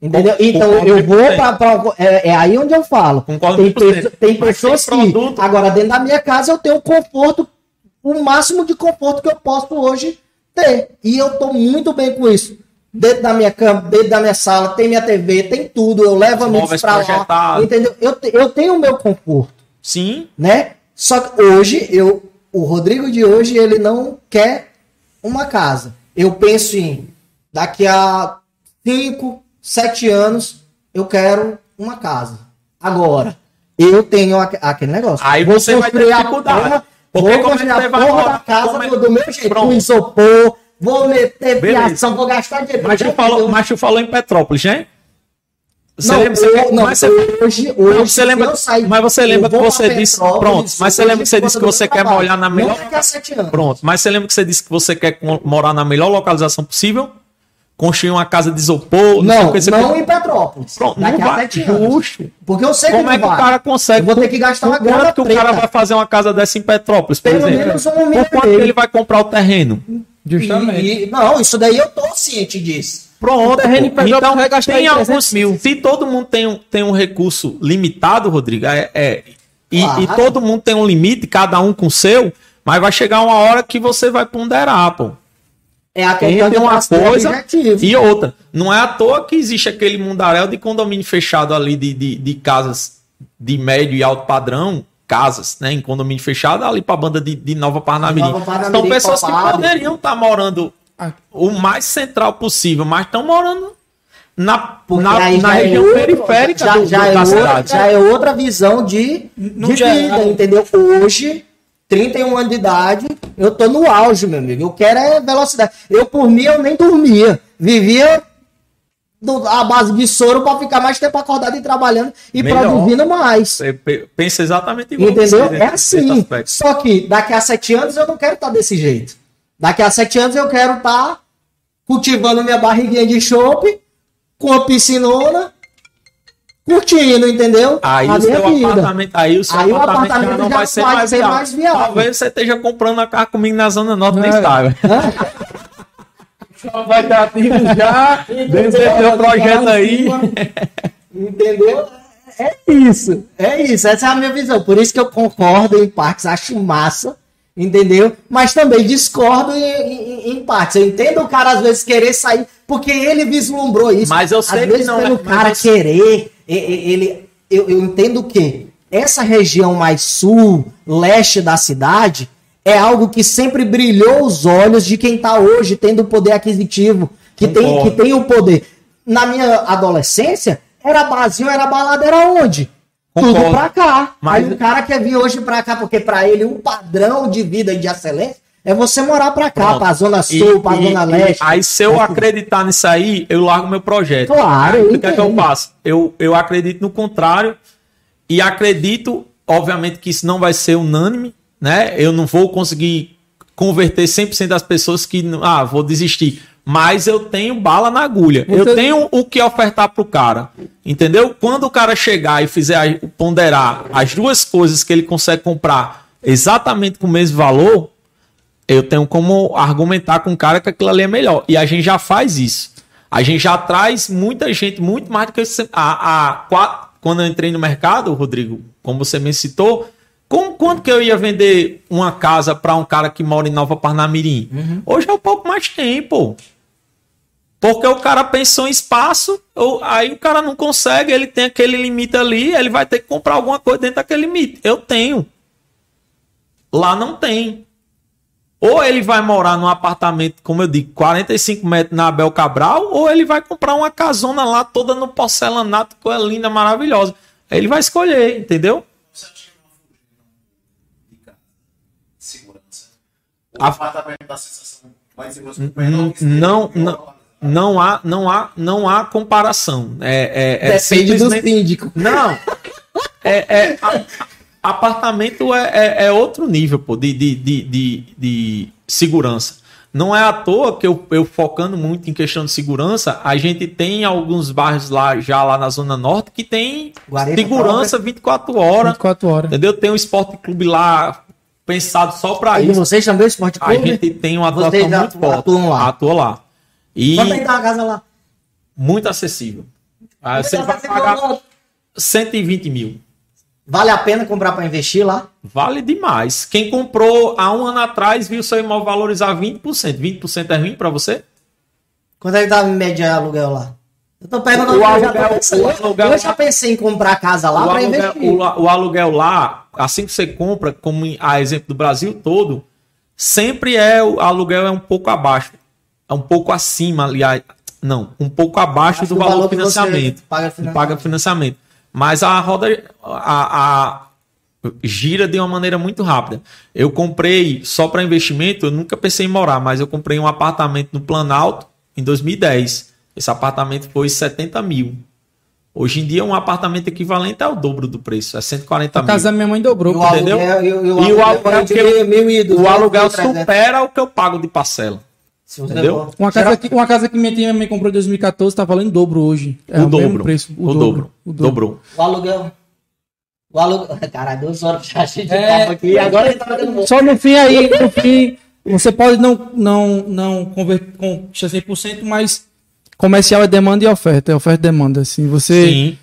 Entendeu? Então, concordo eu vou 100%. para. É, é aí onde eu falo. Concordo Tem, 100%. pesso- tem pessoas tem que. produto- Agora, dentro da minha casa, eu tenho conforto, o máximo de conforto que eu posso hoje ter. E eu tô muito bem com isso. Dentro da minha cama, dentro da minha sala, tem minha TV, tem tudo. Eu levo móveis pra lá. Entendeu? Eu, te- eu tenho o meu conforto Sim. né? Só que hoje, eu, o Rodrigo de hoje, ele não quer uma casa. Eu penso em, daqui a 5, 7 anos, eu quero uma casa. Agora, eu tenho aque- aquele negócio. Aí Vou você vai ter a dificuldade. porra- Porque vou como construir a porra da casa é- do, do meu jeito, com isopor, vou meter Beleza. fiação, vou gastar dinheiro. Mas tu falou, mas tu falou em Petrópolis, né? Você não, lembra, você, não, mas você, hoje, hoje, não, você lembra, mas você lembra que você disse, pronto, mas você lembra que você disse que você quer morar na Não melhor, pronto, mas você lembra que você disse que você quer morar na melhor localização possível? Construir uma casa de isopor, o Não, o não que. em Petrópolis. Pronto, daqui não a vai, sete anos. justo. Porque eu sei Como que é não que o vai. cara consegue? Eu vou ter que gastar uma Por quanto grana que o cara vai fazer uma casa dessa em Petrópolis, por Pelo exemplo? menos um Por quanto ele vai comprar o terreno? Justamente. E- e- não, isso daí eu tô ciente disso. Pronto. Então, vai gastar tem aí 300 alguns mil. Se todo mundo tem um, tem um recurso limitado, Rodrigo, é, é- e, Claro. e todo mundo tem um limite, cada um com o seu, mas vai chegar uma hora que você vai ponderar, pô. É a questão Entre de uma coisa e outra. Não é à toa que existe aquele mundaréu de condomínio fechado ali de, de, de casas de médio e alto padrão, casas, né, em condomínio fechado, ali para a banda de, de Nova Parnamirim. Nova Parnamirim, São pessoas que poderiam estar morando Ah. o mais central possível, mas estão morando na, Porque na, aí na é região outro- periférica já, do- já do- é da outra, cidade. já é outra visão de, de geral. vida, entendeu? Hoje, 31 anos de idade, eu tô no auge, meu amigo. Eu quero é velocidade. Eu, por mim, eu nem dormia. Vivia do, à base de soro para ficar mais tempo acordado e trabalhando e Melhor. produzindo mais. Você pe- pensa exatamente igual Entendeu? você, É né, nesse assim. Só que daqui a sete anos eu não quero estar desse jeito. Daqui a sete anos eu quero estar cultivando minha barriguinha de chope, com a piscinona, curtindo, entendeu? Aí a o seu apartamento, aí o seu Aí o apartamento, já apartamento não vai ser mais ser mais viável. Talvez você esteja comprando uma carro comigo na Zona Norte, nem É. sabe. Vai dar tempo já. Dentro desse seu projeto aí. Entendeu? É isso. É isso. Essa é a minha visão. Por isso que eu concordo em partes, acho massa. Entendeu? Mas também discordo em, em- em partes. Eu entendo o cara às vezes querer sair, porque ele vislumbrou isso. Mas eu sei às que vezes não é- pelo mas cara eu querer, ele, eu, eu entendo que essa região mais sul, leste da cidade, é algo que sempre brilhou os olhos de quem está hoje tendo o poder aquisitivo, que tem, que tem o poder. Na minha adolescência, era barzinho, era balada, era onde? Tudo Concordo. pra cá. Mas- Aí o cara quer vir hoje pra cá, porque pra ele um padrão de vida e de excelência é você morar pra cá, Pronto. pra Zona E- Sul, pra e- Zona e Leste. Aí, se eu acreditar nisso aí, eu largo meu projeto. Claro, o que é que eu faço? Eu, eu acredito no contrário. E acredito, obviamente, que isso não vai ser unânime, né? Eu não vou conseguir converter 100% das pessoas que, ah, vou desistir. Mas eu tenho bala na agulha. Eu Você- tenho o que ofertar pro cara. Entendeu? Quando o cara chegar e fizer ponderar as duas coisas que ele consegue comprar exatamente com o mesmo valor, eu tenho como argumentar com o cara que aquilo ali é melhor. E a gente já faz isso. A gente já traz muita gente, muito mais do que você- a, a, qua- quando eu entrei no mercado, Rodrigo, como você me citou, com quanto que eu ia vender uma casa para um cara que mora em Nova Parnamirim? Hoje é o pouco mais tempo. Porque o cara pensou em espaço, ou, aí o cara não consegue, ele tem aquele limite ali, ele vai ter que comprar alguma coisa dentro daquele limite. Eu tenho. Lá não tem. Ou ele vai morar num apartamento, como eu digo, 45 metros na Abel Cabral, ou ele vai comprar uma casona lá toda no porcelanato, coisa linda, maravilhosa. Ele vai escolher, entendeu? Segurança. A- O apartamento da sensação mais Não, que não, esteja, não, não há, não há, não há comparação. É, é, é Depende do simplesmente- síndico. Não. É, é- a- apartamento é, é- é outro nível pô, de, de, de, de, de segurança. Não é à toa que eu, eu focando muito em questão de segurança, a gente tem alguns bairros lá, já lá na Zona Norte, que tem Guarita segurança 24 horas. 24 horas. Entendeu? Tem um esporte clube lá pensado só para isso. vocês também, Esporte A Clube? gente tem uma atuação Vocês muito forte. atuam lá. Atua lá. E Quanto tá a casa lá? muito acessível. Aí você vai pagar falou, 120 mil. Vale a pena comprar para investir lá? Vale demais. Quem comprou há um ano atrás viu seu imóvel valorizar 20%. 20% é ruim para você? Quanto é que dá em média aluguel lá? Eu tô perguntando O porque eu já aluguel- pensando. o aluguel- Eu já pensei em comprar casa lá para aluguel, investir. o, o aluguel lá, assim que você compra, como a exemplo do Brasil todo, sempre é o aluguel é um pouco abaixo. É um pouco acima, aliás. Não, um pouco abaixo do valor do valor você financiamento. paga financiamento. Paga financiamento. Mas a roda a, a- gira de uma maneira muito rápida. Eu comprei só para investimento, eu nunca pensei em morar, mas eu comprei um apartamento no Planalto em 2010. Esse apartamento foi 70 mil. Hoje em dia, um apartamento equivalente é o dobro do preço, é 140 A mil. casa da minha mãe dobrou. E o entendeu? aluguel, e, o- e o o aluguel é de que eu- O aluguel trezentos. supera o que eu pago de parcela. Entendeu? Uma casa, que, uma casa que minha mãe comprou em 2014 tá valendo o dobro hoje. É o, o, mesmo dobro, preço. o, dobro. O dobro. Dobrou. O aluguel. O aluguel. Caralho, duas horas que a gente É. tava aqui. Agora ele tá fazendo muito. Só no fim aí, no fim, você pode não, não, não converter com 100%, mas comercial é demanda e oferta. É oferta e demanda. Assim, você. Sim.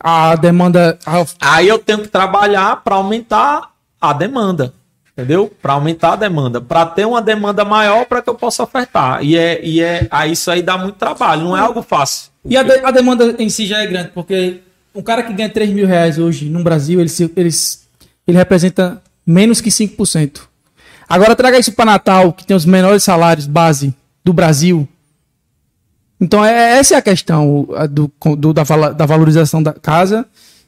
A demanda. a of- Aí eu tenho que trabalhar para aumentar a demanda. Entendeu? Para aumentar a demanda. Para ter uma demanda maior para que eu possa ofertar. E, é, e é, aí isso aí dá muito trabalho, não é algo fácil. E a, de- a demanda em si já é grande, porque um cara que ganha 3 mil reais hoje no Brasil, ele, se- ele, ele representa menos que 5%. Agora traga isso para Natal, que tem os menores salários base do Brasil. Então é, essa é a questão do, do- da, da valorização da casa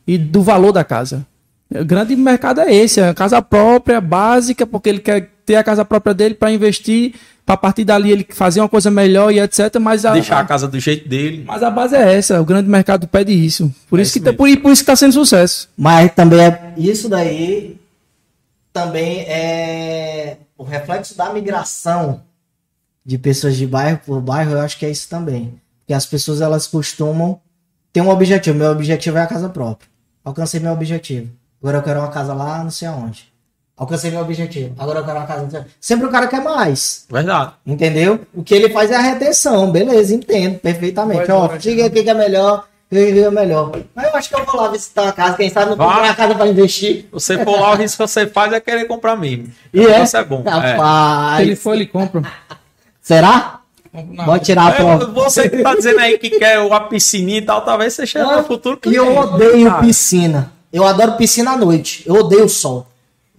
e do valor da casa. O grande mercado é esse, é a casa própria, básica, porque ele quer ter a casa própria dele para investir, para partir dali ele fazer uma coisa melhor e etc. Mas a, Deixar a casa do jeito dele. mas a base é essa, o grande mercado pede isso. Por É isso isso que tá, mesmo. por, por isso que tá sendo sucesso. Mas também é. Isso daí também é o reflexo da migração de pessoas de bairro por bairro, eu acho que é isso também. Porque as pessoas elas costumam ter um objetivo. Meu objetivo é a casa própria. Alcancei meu objetivo. Agora eu quero uma casa lá, não sei aonde. Alcancei meu objetivo. Agora eu quero uma casa. Não sei aonde. Sempre o cara quer mais. Verdade. Entendeu? O que ele faz é a retenção, beleza, entendo perfeitamente. Ó, diga o que é melhor, que é melhor. Mas eu acho que eu vou lá visitar uma casa, quem sabe não comprar uma casa pra investir. Você for lá, o risco que você faz é querer comprar mesmo. E é? Isso é bom. É. Rapaz, Se ele for, ele compra. Será? Pode tirar a É, prova. você que tá dizendo aí que quer uma piscininha e tal, talvez você chegue no futuro. E eu odeio Ah, piscina. Eu adoro piscina à noite. Eu odeio o sol.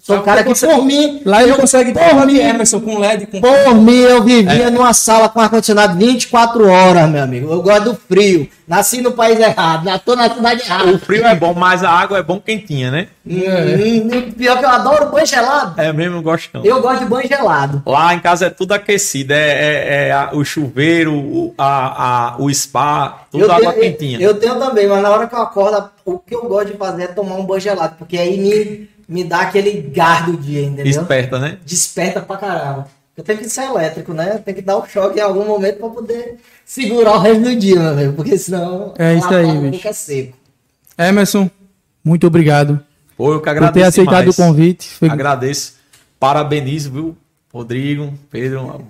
Sou um cara que, você- por mim, Lá ele eu- consegue por ter mim, Emerson com LED, com Por mim, eu vivia É. numa sala com ar-condicionado 24 horas, meu amigo. Eu gosto do frio. Nasci no país errado, na- tô na cidade errada. O frio é bom, mas a água é bom quentinha, né? Hum, pior que eu adoro banho gelado. É mesmo, eu gosto não. Eu gosto de banho gelado. Lá em casa é tudo aquecido. É, é- é a- o chuveiro, o, a, a- o spa, tudo eu água tenho, quentinha. Eu tenho também, mas na hora que eu acordo, o que eu gosto de fazer é tomar um banho gelado, porque aí me, me dá aquele gás do dia, entendeu? Esperta, né? Desperta pra caramba. Eu tenho que ser elétrico, né? Tem que dar o choque em algum momento pra poder segurar o resto do dia, meu amigo, porque senão É isso aí, bicho. fica seco. Emerson, muito obrigado Pô, eu que por agradeço ter aceitado demais. o convite. Foi- Agradeço. Parabenizo, viu? Rodrigo, Pedro,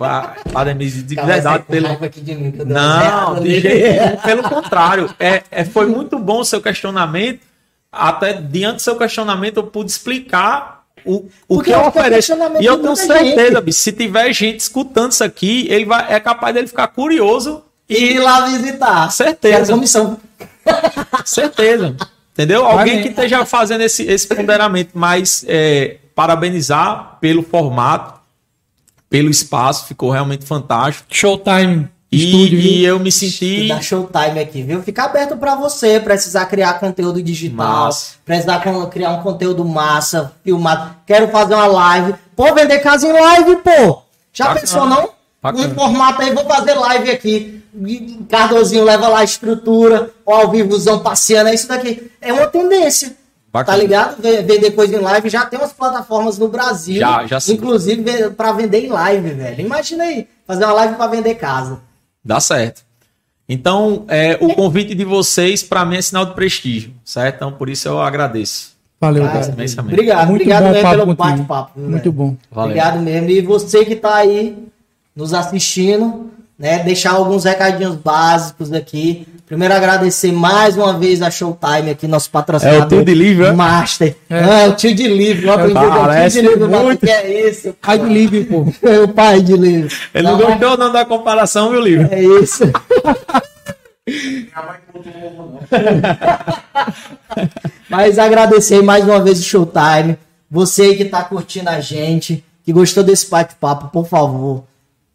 parabenizo de verdade pelo. de mim, Não, de nele. jeito. Pelo contrário, é, é- foi muito bom o seu questionamento. Até diante do seu questionamento, eu pude explicar o, o Porque que eu é ofereço. E eu tenho certeza, bicho, se tiver gente escutando isso aqui, ele vai, é capaz dele ficar curioso e ir lá visitar. Certeza. Comissão. Certeza. Entendeu? Vai Alguém bem. que esteja fazendo esse, esse ponderamento, mas é, parabenizar pelo formato, pelo espaço, ficou realmente fantástico. Showtime. E, Estúdio. e eu me E senti. dá showtime aqui, viu? Fica aberto pra você, precisar criar conteúdo digital, Massa. precisar criar um conteúdo massa, filmado. Quero fazer uma live. Pô, vender casa em live, pô. Já Bacana. pensou, não? Bacana. Um formato aí, vou fazer live aqui. Cardozinho leva lá a estrutura, ó, ao vivozão passeando, é isso daqui. É uma tendência. Bacana. Tá ligado? Vender coisa em live. Já tem umas plataformas no Brasil. Já, já sim. Inclusive ve- pra vender em live, velho. Imagina aí, fazer uma live pra vender casa. Dá certo. Então, é, o convite de vocês, para mim, é sinal de prestígio, certo? Então, por isso eu agradeço. Valeu, Ah, cara. imensamente. Obrigado, Muito obrigado bom o mesmo papo pelo bate-papo. viu, Muito velho? bom. Valeu. Obrigado mesmo. E você que tá aí nos assistindo, né? Deixar alguns recadinhos básicos aqui. Primeiro agradecer mais uma vez a Showtime aqui, nosso patrocinador. É o tio de livro, é? Master. É. É, o tio de livro. Eu aprendi que é o tio de livro. muito. O que é isso? Ai de livre, pô. É o pai de livro. Ele não, Não, mas gostou não da comparação, viu, Livro? É isso. Mas agradecer mais uma vez o Showtime. Você aí que tá curtindo a gente, que gostou desse bate-papo, por favor,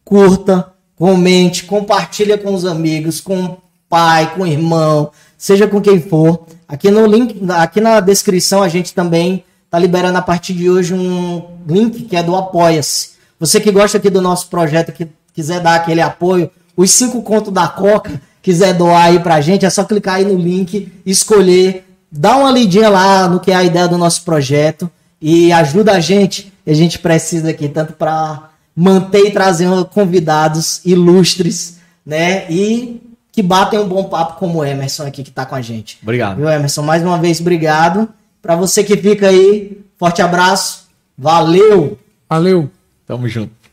curta, comente, compartilha com os amigos, com o pai, com o irmão, seja com quem for. Aqui no link, aqui na descrição a gente também tá liberando a partir de hoje um link que é do Apoia-se. Você que gosta aqui do nosso projeto, que quiser dar aquele apoio, os cinco contos da Coca, quiser doar aí pra gente, é só clicar aí no link, escolher, dar uma lidinha lá no que é a ideia do nosso projeto e ajuda a gente. A gente precisa aqui tanto para manter trazer convidados ilustres, né? E que batem um bom papo como o Emerson aqui que tá com a gente. Obrigado. Viu, Emerson? Mais uma vez, obrigado. Para você que fica aí, forte abraço. Valeu! Valeu. Tamo junto.